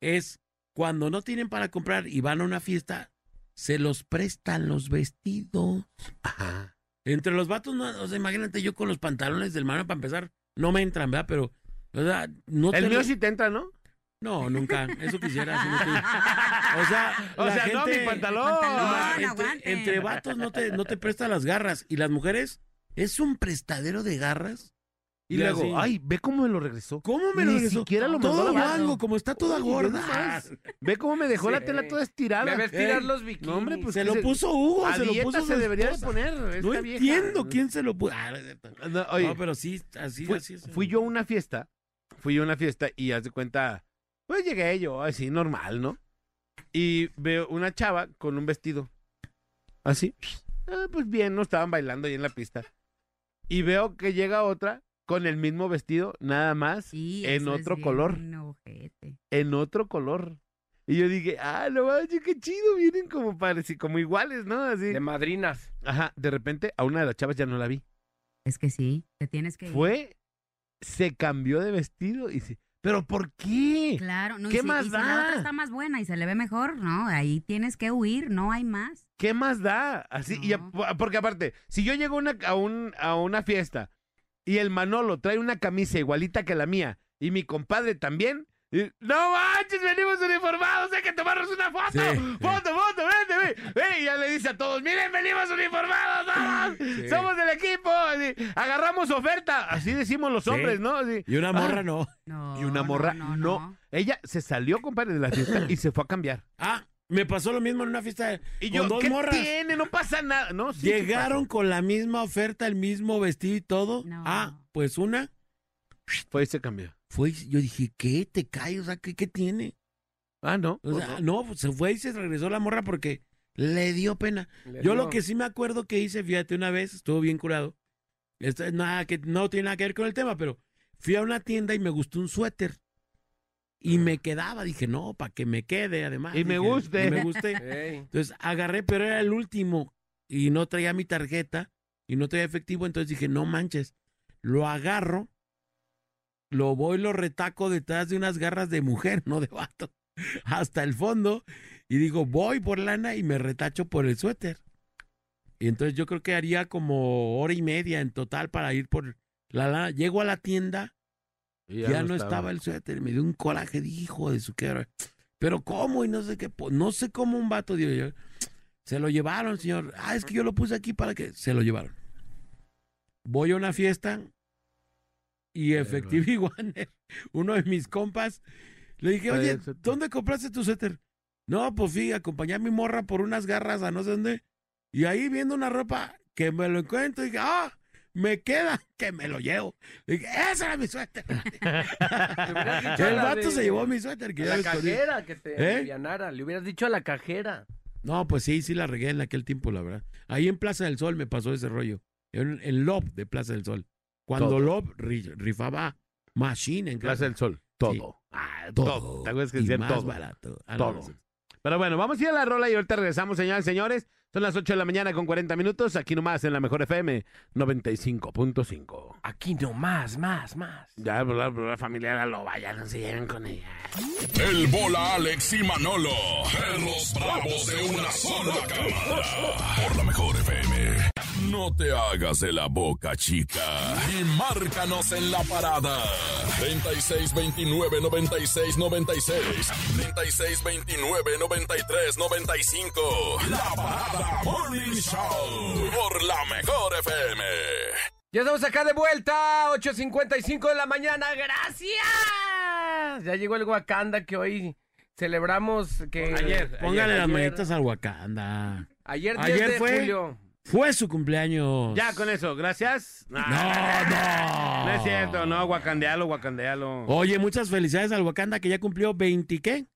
es cuando no tienen para comprar y van a una fiesta, se los prestan los vestidos. Ajá. Entre los vatos, no, o sea, imagínate yo con los pantalones del mano para empezar, no me entran, ¿verdad? Pero, o sea, no El te mío lo- sí te entra, ¿no? No, nunca. Eso quisiera. si no te- O sea, O la sea, no, gente- mi pantalón. Pantalón. entre, aguante. entre vatos no te, no te presta las garras. Y las mujeres, es un prestadero de garras. Y Y luego, así. ay, ve cómo me lo regresó. ¿Cómo me Ni lo regresó? siquiera lo mandó Todo guango, como está toda ve gorda. Ve cómo me dejó la tela toda estirada. Me ves tirar los bikinis. No, hombre, pues se lo se- puso Hugo, a se lo puso se debería de poner. No vieja. entiendo quién se lo puso. Ah, No, no, pero sí, así, fui, así es. fui yo a una fiesta, fui yo a una fiesta y haz de cuenta, pues llegué yo, así normal, ¿no? Y veo una chava con un vestido, así, ah, pues bien, no estaban bailando ahí en la pista. Y veo que llega otra con el mismo vestido, nada más, Sí, en otro color. ojete. en otro color. Y yo dije, ah, no manches, qué chido, vienen como pareci- como iguales, ¿no? Así. De madrinas. Ajá, de repente a una de las chavas ya no la vi. Es que sí, te tienes que ir. Fue, se cambió de vestido y dice, ¿pero por qué? Claro, no, y ¿Qué si- más y si la da? otra está más buena y se le ve mejor, no, ahí tienes que huir, no hay más. ¿Qué más da? Así, y a- porque aparte, si yo llego a una, a, un, a una fiesta y el Manolo trae una camisa igualita que la mía y mi compadre también, y, no manches, venimos uniformados, hay que tomarnos una foto, Sí, foto, foto, vente, ven, ven, y ya le dice a todos, miren, venimos uniformados, todos, Sí. somos del equipo, así, agarramos oferta, así decimos los Sí. hombres, ¿no? Así, Y una morra no. No, y una no, morra, no, no, no. ella se salió, compadre, de la fiesta y se fue a cambiar. Ah, me pasó lo mismo en una fiesta Y con yo, dos ¿qué morras. tiene? No pasa nada, ¿no? Llegaron con la misma oferta, el mismo vestido y todo. No. Ah, pues una Fue y se cambió. Fue, yo dije, ¿qué? ¿Te cae? O sea, ¿qué, qué tiene? Ah, no. O sea, no, pues, se fue y se regresó la morra porque le dio pena. Le Yo dio- lo que sí me acuerdo que hice, fíjate, una vez, estuvo bien curado. Esto es nada que no tiene nada que ver con el tema, pero fui a una tienda y me gustó un suéter. Y me quedaba, dije, no, para que me quede, además. Y me guste. y me guste. [laughs] Entonces agarré, pero era el último y no traía mi tarjeta y no traía efectivo, entonces dije, no manches, lo agarro, lo voy, lo retaco detrás de unas garras de mujer, no de vato, [laughs] hasta el fondo y digo, voy por lana y me retacho por el suéter. Y entonces yo creo que haría como hora y media en total para ir por la lana. Llego a la tienda Y ya, no estaba. el suéter. Me dio un coraje, dije, hijo de su qué. hora". Pero cómo y no sé qué. No sé cómo un vato, digo yo. Se lo llevaron, señor. Ah, es que yo lo puse aquí para que. Se lo llevaron. Voy a una fiesta y efectivo igual, uno de mis compas, le dije, oye, el. ¿dónde compraste tu suéter? No, pues fíjate, acompañé a mi morra por unas garras a no sé dónde. Y ahí viendo una ropa que me lo encuentro, dije, ah, me queda, que me lo llevo. Le dije, ese era mi suéter. [laughs] El vato de- se llevó mi suéter. Que A la cajera que te ¿Eh? alivianara. Le hubieras dicho a la cajera. No, pues sí, sí la regué en aquel tiempo, la verdad. Ahí en Plaza del Sol me pasó ese rollo. En, en Lob de Plaza del Sol. Cuando Todo. Lob ri- rifaba Machine en Plaza casa. del Sol. Todo. Ah, todo. ¿Te acuerdas que y decían más todo? barato. Ah, Todo. Pero bueno, vamos a ir a la rola y ahorita regresamos, señores y señores. Son las 8 de la mañana con 40 minutos. Aquí nomás en la Mejor FM 95.5. Aquí no más, más, más. Ya, pues, la, la familia de la loba, ya no se lleven con ella. El bola Alex y Manolo. Perros bravos de una sola cámara. Por la mejor FM. No te hagas de la boca chica. Y márcanos en la parada. 3629 96 96. 3629 93 95. La parada Morning Show. Por la mejor FM. Ya estamos acá de vuelta, 8.55 de la mañana, gracias. Ya llegó el Wakanda que hoy celebramos que... Ayer. Póngale las ayer- manitas al Wakanda. Ayer 10 Ayer de fue- julio. Fue su cumpleaños. Ya, con eso, gracias. No, no. No es cierto, no, guacandealo, guacandealo. Oye, muchas felicidades al Wakanda que ya cumplió 20, ¿qué?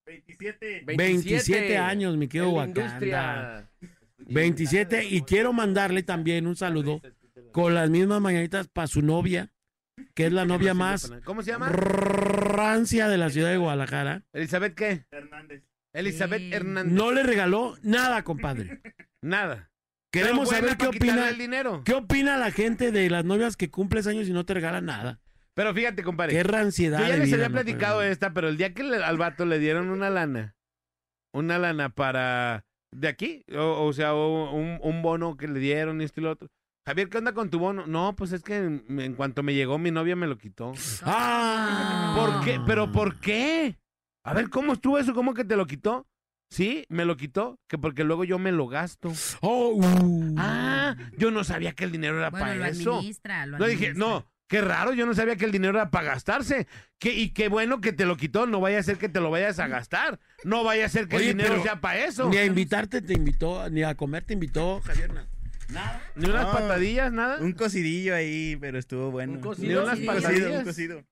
27 años, mi querido Wakanda. industria. 27 y quiero mandarle también un saludo con las mismas mañanitas para su novia, que es la novia más ¿Cómo se llama? rancia de la ciudad de Guadalajara. ¿Elizabeth qué? Hernández. Elizabeth. Hernández. No le regaló nada, compadre. Nada. Queremos saber qué opina, el dinero. qué opina la gente de las novias que cumples años y no te regalan nada. Pero fíjate, compadre. Qué ranciedad. Yo ya les vida, había platicado esta, pero el día que le- al vato le dieron una lana, una lana para de aquí, o, o sea, o un, un bono que le dieron y esto y lo otro. Javier, ¿qué onda con tu bono? No, pues es que en, en cuanto me llegó mi novia me lo quitó. ¡Ah! ¿Por qué? ¿Pero por qué? A ver, ¿cómo estuvo eso? ¿Cómo que te lo quitó? Sí, me lo quitó, que porque luego yo me lo gasto. Oh, uh. Ah, yo no sabía que el dinero era Bueno, lo para eso. administra, lo No dije, no, qué raro, yo no sabía que el dinero era para gastarse. Que, y qué bueno que te lo quitó, no vaya a ser que te lo vayas a gastar. No vaya a ser que Oye, el dinero sea para eso. Ni a invitarte te invitó, ni a comer te invitó, Javier. na- Ni unas No. patadillas, nada. Un cocidillo ahí, pero estuvo bueno. Un Ni cocido. unas sí. Un patadillas. un cocido.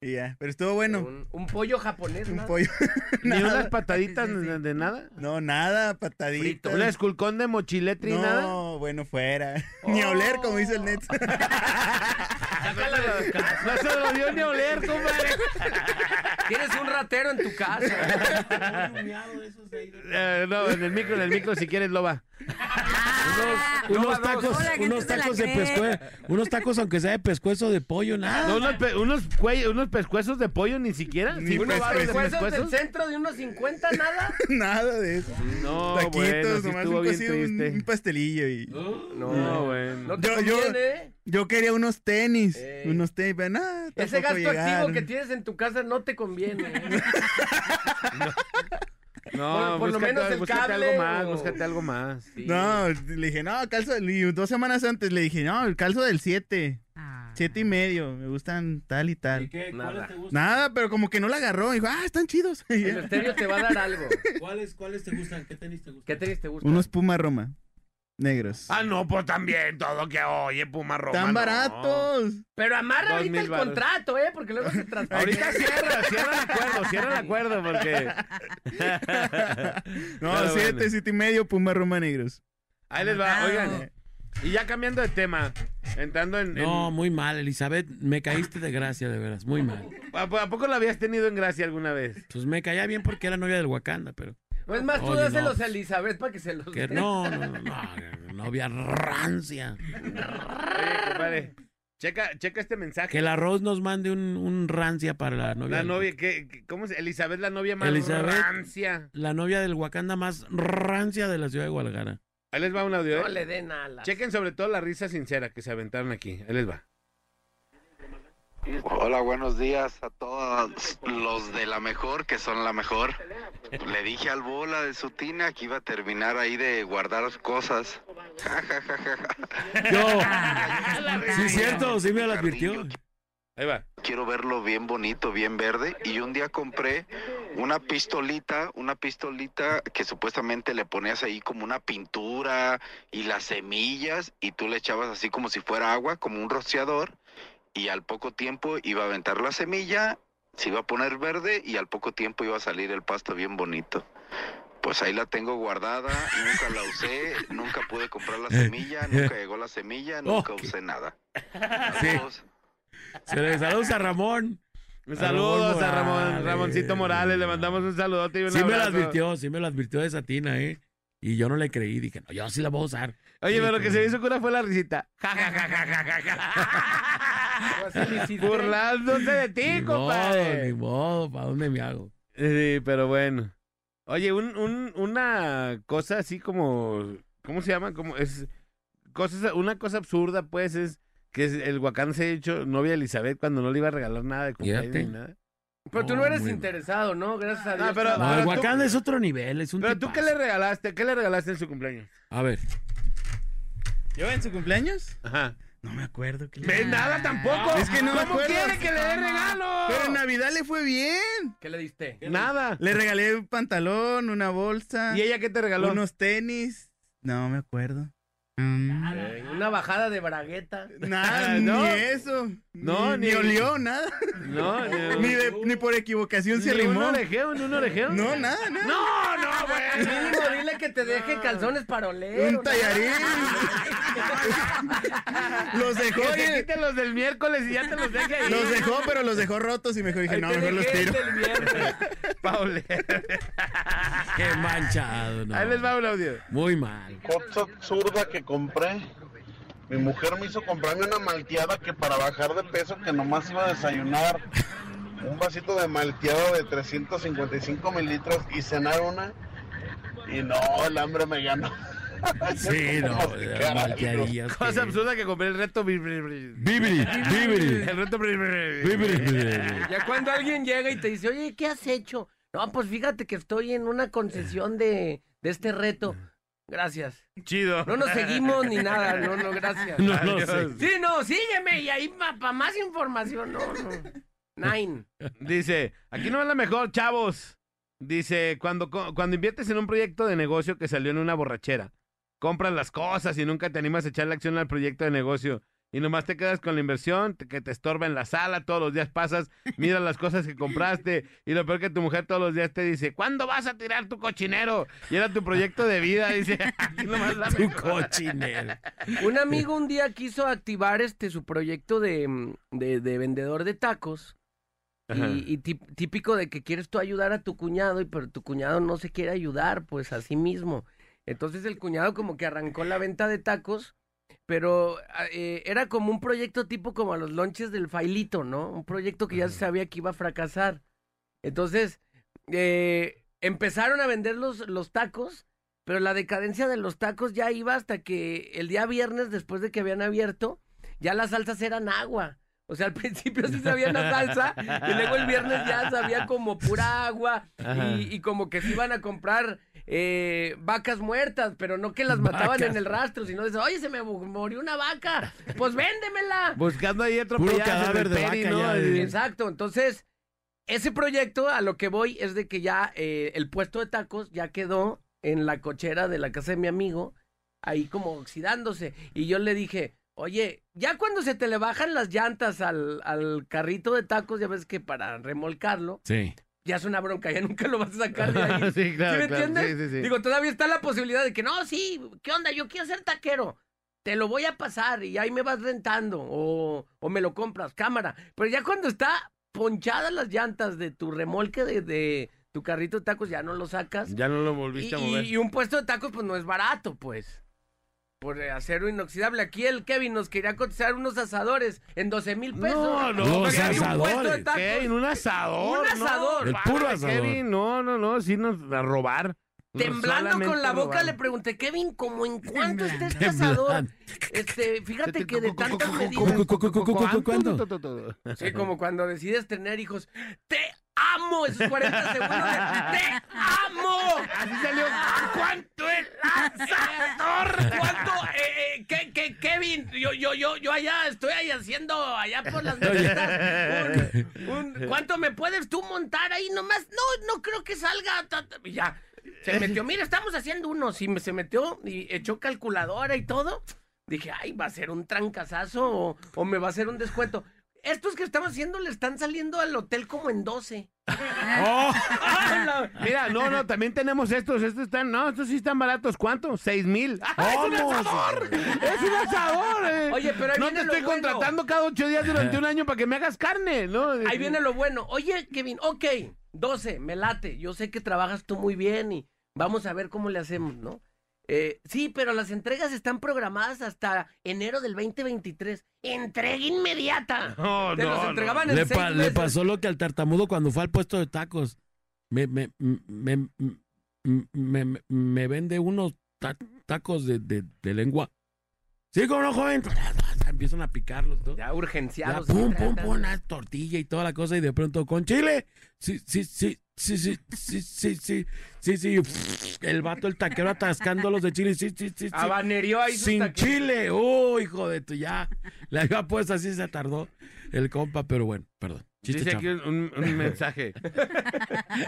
Y ya, pero estuvo bueno. Un, un pollo japonés. [laughs] Un ¿no? pollo. [laughs] Ni [laughs] unas pataditas Sí, sí, sí. de, de nada. No, nada, pataditas. Un esculcón de mochiletri y nada. No, bueno, fuera. Ni a oler, como dice el net. No se lo dio ni oler, compadre. Tienes un ratero en tu casa. Eh, no, en el micro, en el micro, si quieres, lo va. Ah, Unos tacos, No, unos tacos de pescuezo, unos tacos aunque sea de pescuezo de pollo, nada. No, unos, pe- unos, unos pescuezos de pollo ni siquiera. Ni ¿Cinco pescuezos. varos de ¿Pescuezos del centro de unos 50, nada? [laughs] nada de eso. No, Taquitos, bueno, nomás estuvo un bien cocido, un, triste. un pastelillo y... No, bueno. No te Yo- yo- conviene, ¿eh? Yo quería unos tenis, unos tenis, pero nada, Ese gasto activo que tienes en tu casa no te conviene. ¿Eh? [laughs] No, Por- por lo búscate, menos el búscate cable algo más, o- búscate algo más. Sí. No, le dije, no, calzo, y dos semanas antes le dije, no, el calzo del 7, ah. 7 y medio, me gustan tal y tal. qué? Nada. ¿Cuáles te gustan? Nada, pero como que no la agarró, dijo, ah, están chidos. Y El estéreo te va a dar algo. ¿Cuáles, ¿Cuáles te gustan? ¿Qué tenis te gustan? ¿Qué tenis te gusta? Unos Puma Roma. Negros. Ah, no, pues también todo que oye, Puma Roma. Están no. baratos. Pero amarra ahorita el contrato, ¿eh? Porque luego se transfiere. Ahorita cierra, cierra el acuerdo, cierra el acuerdo porque... [laughs] No, Pero siete, bueno. siete y medio, Puma Roma negros. Ahí les va, oigan. Y ya cambiando de tema, entrando en... en- No, muy mal, Elizabeth. Me caíste de gracia, de veras. Muy mal. ¿A, ¿A poco la habías tenido en gracia alguna vez? Pues me caía bien porque era novia del Wakanda, pero. No es más, tú Oye, dáselos no. a Elizabeth para que se los Que dé. [laughs] no, no, no, no, novia rancia. Oye, compadre, checa, checa este mensaje. Que el arroz nos mande un, un rancia para la novia. La del- novia, ¿qué, qué- cómo se Elizabeth, la novia más Elizabeth. rancia. La novia del Wakanda más rancia de la ciudad de Guadalajara. Ahí les va un audio, ¿eh? No le den alas. Chequen sobre todo la risa sincera que se aventaron aquí. Ahí les va. Hola, buenos días a todos los de la mejor, que son la mejor. Le dije al bola de su tina que iba a terminar ahí de guardar cosas. Yo. Sí, cierto, sí me lo advirtió. Ahí va. Quiero verlo bien bonito, bien verde. Y un día compré una pistolita, una pistolita que supuestamente le ponías ahí como una pintura y las semillas y tú le echabas así como si fuera agua, como un rociador. Y al poco tiempo iba a aventar la semilla, se iba a poner verde y al poco tiempo iba a salir el pasto bien bonito. Pues ahí la tengo guardada, nunca la usé, nunca pude comprar la semilla, nunca llegó la semilla, nunca usé nada. Sí. Saludos. Se le saludos a Ramón. Saludos a Ramón. Ramoncito Morales. Le mandamos un saludote y un Sí me lo advirtió, sí me lo advirtió de Satina, ¿eh? Y yo no le creí, dije, no, yo sí la voy a usar. Oye, Sí, pero lo que se hizo cura fue la risita. Ja, ja, ja, ja, ja, ja, hiciste. Burlándose de ti, Ni modo, ni compadre. modo, ¿para dónde me hago? Sí, pero bueno. Oye, un, un, una cosa así como... ¿Cómo se llama? Como es... Cosas, una cosa absurda, pues, es que el Huacán se ha hecho novia de Elizabeth cuando no le iba a regalar nada de cumpleaños ni nada. Pero tú no eres muy- interesado, ¿no? Gracias a No, Dios. pero-. No, el tú- Wakanda es otro nivel, es un Pero tú, ¿qué le regalaste? ¿Qué le regalaste en su cumpleaños? A ver, ¿Yo en su cumpleaños? Ajá. No me acuerdo. qué le- ¿Ves nada tampoco? Es que no me ¿Cómo acuerdo. quiere que le dé regalo? Pero en Navidad le fue bien. ¿Qué le diste? Nada. Le regalé un pantalón, una bolsa, ¿Y ella qué te regaló? unos tenis. No me acuerdo. Mm. Eh, Una bajada de bragueta. Nada, No. ni eso. No, ni, ni- ni olió, nada. No, [laughs] Ni, de- ni por equivocación se ¿Ni un arrimó. orejeo? ¿Ni un orejeo? No, nada, nada. No, no, güey. Mínimo, dile que te deje calzones para oler. Un tallarín. [laughs] los dejó, Que te los del miércoles y ya te los deje ahí. los dejó, pero los dejó rotos y mejor dije, Ahí no, mejor los tiro. Paule. [laughs] qué manchado, no. Ahí les va un audio. Muy mal. Cosa absurda que compré. Mi mujer me hizo comprarme una malteada que para bajar de peso que nomás iba a desayunar un vasito de malteado de 355 mililitros y cenar una. Y no, el hambre me ganó. [laughs] Sí, no, malteadillas. Cosa que- absurda que compré el reto. bri- bri- bri- Bibiri, bibiri, El reto. bri- bri- bri- bibiri, bibiri. Ya cuando alguien llega y te dice, oye, ¿qué has hecho? No, pues fíjate que estoy en una concesión de, de este reto. Gracias. Chido. No nos seguimos ni nada. No, no, gracias. No sé. Sí, no, sígueme y ahí para más información. No, no. Nine. Dice, aquí no es la mejor, chavos. Dice, cuando, cuando inviertes en un proyecto de negocio que salió en una borrachera, compras las cosas y nunca te animas a echar la acción al proyecto de negocio y nomás te quedas con la inversión te- que te estorba en la sala, todos los días pasas, miras las cosas que compraste y lo peor que tu mujer todos los días te dice, ¿cuándo vas a tirar tu cochinero? Y era tu proyecto de vida, dice, [laughs] aquí nomás la Tu cochinero. Un amigo un día quiso activar este su proyecto de, mm, de, de vendedor de tacos. Y, y típico de que quieres tú ayudar a tu cuñado, y pero tu cuñado no se quiere ayudar, pues a sí mismo. Entonces el cuñado como que arrancó la venta de tacos, pero ah, eh, era como un proyecto tipo como a los lonches del Failito, ¿no? Un proyecto que ya se sabía que iba a fracasar. Entonces, eh, empezaron a vender los, los tacos, pero la decadencia de los tacos ya iba hasta que el día viernes, después de que habían abierto, ya las salsas eran agua. O sea, al principio sí sabía la salsa y luego el viernes ya sabía como pura agua y, y como que se iban a comprar eh, vacas muertas, pero no que las mataban Vacas. en el rastro, sino de oye, se me mu- murió una vaca, pues véndemela. Buscando ahí cadáver de peri, vaca ¿no? ya, Así. eh. Exacto, entonces ese proyecto a lo que voy es de que ya eh, el puesto de tacos ya quedó en la cochera de la casa de mi amigo. ahí como oxidándose. Y yo le dije, oye, ya cuando se te le bajan las llantas al, al carrito de tacos, ya ves que para remolcarlo, Sí. ya es una bronca, ya nunca lo vas a sacar de [laughs] ahí. sí, claro, me claro. entiendes? Sí, sí, sí. Digo, todavía está la posibilidad de que, no, sí, ¿qué onda? Yo quiero ser taquero. Te lo voy a pasar y ahí me vas rentando o, o me lo compras, cámara. Pero ya cuando está ponchadas las llantas de tu remolque de, de tu carrito de tacos, ya no lo sacas. Ya no lo Y, volviste a y- mover. y un puesto de tacos, pues no es barato, pues. Por eh, acero inoxidable. Aquí el Kevin nos quería cotizar unos asadores en 12 mil pesos. No, no, Los un asadores. tacos. Kevin, un asador. Un asador. No, El puro asador. Kevin, no, no, no, sí nos a robar. Temblando con la boca robar. le pregunté, Kevin, ¿cómo en cuánto está este asador? Este, fíjate que de tantas medidas. ¿Cuánto? Sí, como cuando decides tener hijos. ¡Te amo! Esos 40 segundos de ¡Te amo! Así salió. ¿Cuánto es asador? ¿Cuánto? Eh, eh, ¿qué, qué, Kevin, yo, yo, yo, yo allá estoy ahí haciendo allá por las un- un- ¿Cuánto me puedes tú montar ahí nomás? No, no creo que salga. ta- ta- y ya. Se metió, mira, estamos haciendo unos. Y me- se metió y echó calculadora y todo. Dije, ay, va a ser un trancazazo o, o me va a hacer un descuento. Estos que estamos haciendo le están saliendo al hotel como en 12. ¡Oh! [laughs] Mira, no, no, también tenemos estos. Estos están, no, estos sí están baratos. ¿Cuánto? Seis mil. [laughs] ¡Ah, ¡Es un asador! ¡Es un asador! eh! Oye, pero ahí no te viene lo estoy bueno. contratando cada ocho días durante un año para que me hagas carne, ¿no? Ahí viene lo bueno. Oye, Kevin, ok, 12, me late. Yo sé que trabajas tú muy bien y vamos a ver cómo le hacemos, ¿no? Eh, sí, pero las entregas están programadas hasta enero del 2023. Entrega inmediata. No, Te no, los no. entregaban en Le, seis pa- le meses. pasó lo que al tartamudo cuando fue al puesto de tacos. Me, me, me, me, me- me- me vende unos ta- tacos de, de- de lengua. Sí, como no, joven. [laughs] Empiezan a picarlos. todo. Ya Ya, urgenciados. pum, sí, pum, tratan. pum, una tortilla y toda la cosa. Y de pronto, con chile. Sí, sí, sí, sí, sí, sí, sí, sí, sí, sí. [laughs] El vato, el taquero atascándolos de chile. Sí, sí, sí, sí. Abanerió ahí Sin chile. Oh, hijo de tu, ya. La había puesto así, se tardó el compa, pero bueno, perdón. Chiste Dice aquí un, [laughs] mensaje.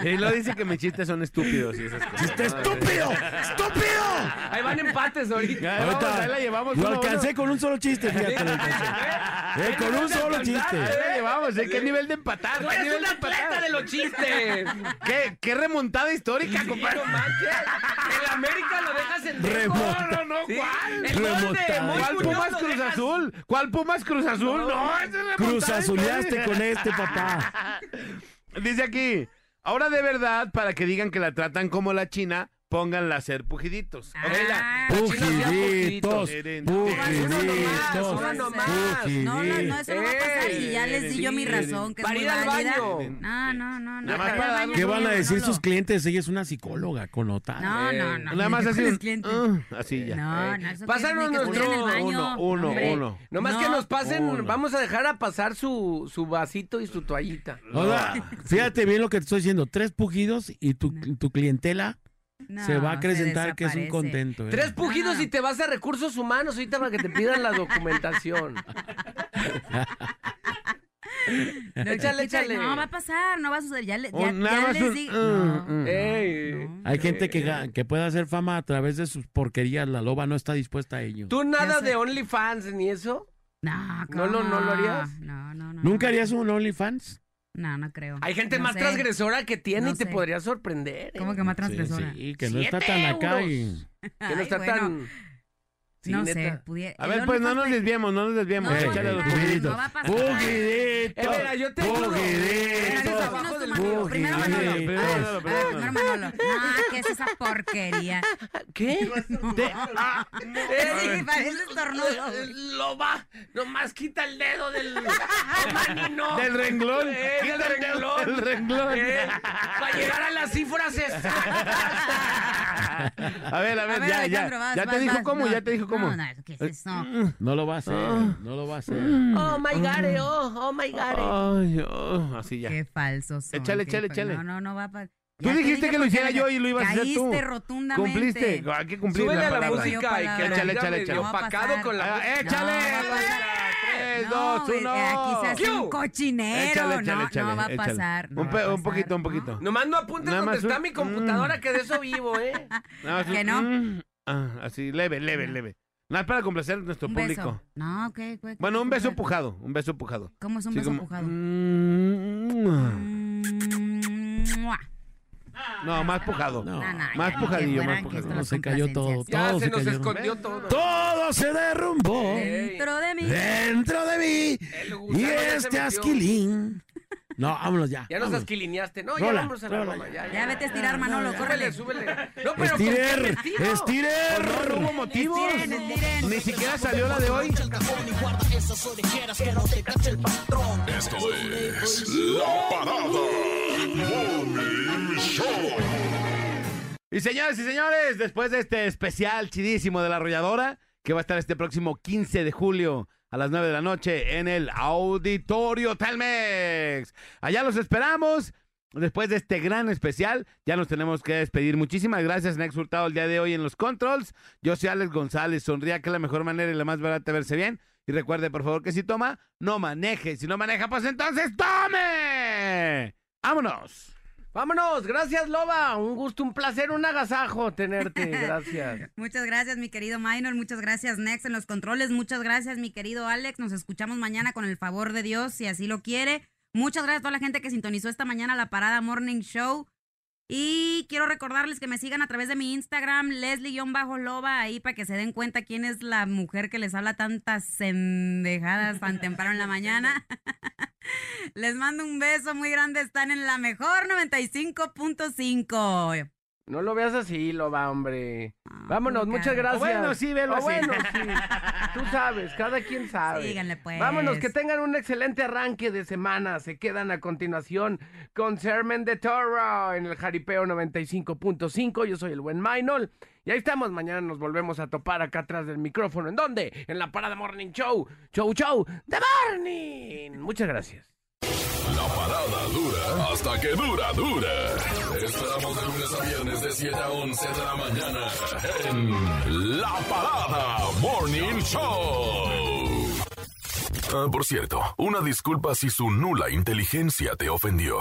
y lo dice que mis chistes son estúpidos y esas cosas. ¡Chiste estúpido! ¡Estúpido! Ahí van empates ahorita. Ya, vamos, ahí la llevamos. lo uno a uno. alcancé con un solo chiste, fíjate, lo alcancé. Eh, con un solo chiste. Ahí la llevamos, ¿eh? ¿Qué nivel de empatar? Tú ¿Qué eres un de atleta de los chistes. ¿Qué, qué remontada histórica, compadre? No. El América lo dejas en. No, no, Sí. ¿cuál? El ¿Cuál Pumas Cruz dejas- Azul? ¿Cuál Pumas Cruz Azul? No. No, ese es Cruz azuleaste con este, papá. [laughs] Dice aquí, ahora de verdad, para que digan que la tratan como la China, pónganla a hacer pujiditos. Ah, Pujiditos, Uno pujiditos, nomás. No, no, no, eso no va a pasar. Y ya les di yo mi razón, que Para ir al baño. No, no, no, no. Nada más para ¿Qué van a decir sus clientes? Ella es una psicóloga connotada. No, Eh, no, no. Nada más así. con ah, así ya. No, no, eso Pásanos nuestro-. Uno, uno, uno. Nomás No. que nos pasen, vamos a dejar a pasar su, su vasito y su toallita. Fíjate bien lo que te estoy diciendo. Tres pujidos y tu, tu clientela No, se va a acrecentar que es un contento. ¿eh? Tres pujidos No. y te vas a recursos humanos ahorita para que te pidan la documentación. [laughs] No, Échale, échale. No, va a pasar, no va a suceder. Ya, le- ya, les un- di- no, mm. Ey. no. Hay gente que, que puede hacer fama a través de sus porquerías. La loba no está dispuesta a ello. ¿Tú nada de OnlyFans ni eso? No, ¿No lo- no lo ¿cómo? harías? No, no, no. ¿Nunca no. harías un OnlyFans? No, no creo. Hay gente No más sé. transgresora que tiene No y te sé. podría sorprender. ¿eh? ¿Cómo que más transgresora? Sí, que no está Siete tan acá euros. y... [laughs] Que no Ay, está bueno, tan... Sí, no neta. sé, pudiera. A ver, pues no nos desviemos, no nos desviemos. No, Échale a los no, pujiditos. no va a pasar. ¡Pujidito! Eh, mira, yo te Manolo. mío. Primero Manolo. Primero a Manolo, ver, primero primero Manolo. No, ¿qué es esa porquería? ¿Qué? Te- ah, Sí, parece estornudo. Eh, Lo va, nomás quita el dedo del... [laughs] No. Del renglón. Eh, Quita el renglón. del renglón. Eh, para llegar a las cifras exactas. A ver, a ver, ya, ya. Ya te dijo cómo, No, ya te dijo cómo. No, no, ¿qué es eso? No lo va a hacer, Ah. no lo va a hacer. Oh my God, eh, oh, oh my God. eh. Ay, oh, así ya. Qué falsos son. Échale, qué échale, fa- échale. No, no, no va a pasar. Tú dijiste que lo hiciera yo y lo ibas a hacer tú. Caíste rotundamente. Cumpliste. Hay que cumplir Súbele a la música y que Échale, le échale, échale. opacado con la Ah, música. échale. Tres, dos, uno. Aquí se hace un cochinero. Échale, échale, no, échale, no va a échale. pasar. no Un, poquito, un ¿no? poquito. Nomás no apuntes donde está mi computadora, que de eso vivo, ¿eh? ¿Que no? Mm, Ah, así, leve, leve, leve. Nada para complacer a nuestro Un público. No, ok. ok, Bueno, un beso ok. pujado, un beso pujado. ¿Cómo es un Sí, beso como- pujado? Mm, Mua. No, más pujado. No. No, no, Más pujadillo, más que pujadillo. No, se cayó todo. complacencias. Ya Todo se se nos cayó. escondió todo. Todo se derrumbó Ey. Dentro de mí. dentro de mí. El Y gusano ya se este metió. asquilín. No, vámonos ya. Ya nos vámonos. asquilineaste. No, ya vamos a la rola, broma. Ya, Ya vete a estirar, Manolo, córrele. súbele. No, pero ¿con qué Estirer, estirer. No, no hubo motivos. Estiren, estiren. Ni siquiera salió la de hoy. Esto es La Parada Morning Show. Y señores y señores, después de este especial chidísimo de la arrolladora, que va a estar este próximo 15 de julio a las 9 de la noche en el Auditorio Telmex. Allá los esperamos. Después de este gran especial, ya nos tenemos que despedir. Muchísimas gracias, Nex Hurtado, el día de hoy en los controls. Yo soy Alex González. Sonría que es la mejor manera y la más barata de verse bien. Y recuerde, por favor, que si toma, no maneje. Si no maneja, pues entonces tome. ¡Vámonos! Vámonos, gracias Loba, un gusto, un placer, un agasajo tenerte, [laughs] gracias. Muchas gracias, mi querido Minor. Muchas gracias, Nex, en los controles. Muchas gracias, mi querido Alex. Nos escuchamos mañana con el favor de Dios, si así lo quiere. Muchas gracias a toda la gente que sintonizó esta mañana la Parada Morning Show. Y quiero recordarles que me sigan a través de mi Instagram, Leslie-Loba, ahí para que se den cuenta quién es la mujer que les habla tantas sendejadas tan temprano en la mañana. [laughs] Les mando un beso muy grande. Están en la mejor 95.5. No lo veas así, Loba, hombre. Ah, Vámonos, muchas gracias. bueno, sí, velo O así. bueno, sí. [laughs] Tú sabes, cada quien sabe. Síganle, pues. Vámonos, que tengan un excelente arranque de semana. Se quedan a continuación con Sermon de Toro en el Jaripeo 95.5. Yo soy el buen Mainol. Y ahí estamos. Mañana nos volvemos a topar acá atrás del micrófono. ¿En dónde? En la Parada Morning Show. Show, show. The Morning. Muchas gracias. La parada dura hasta que dura, dura. Esperamos de lunes a viernes de 7 a 11 de la mañana en La Parada Morning Show. Ah, por cierto, una disculpa si su nula inteligencia te ofendió.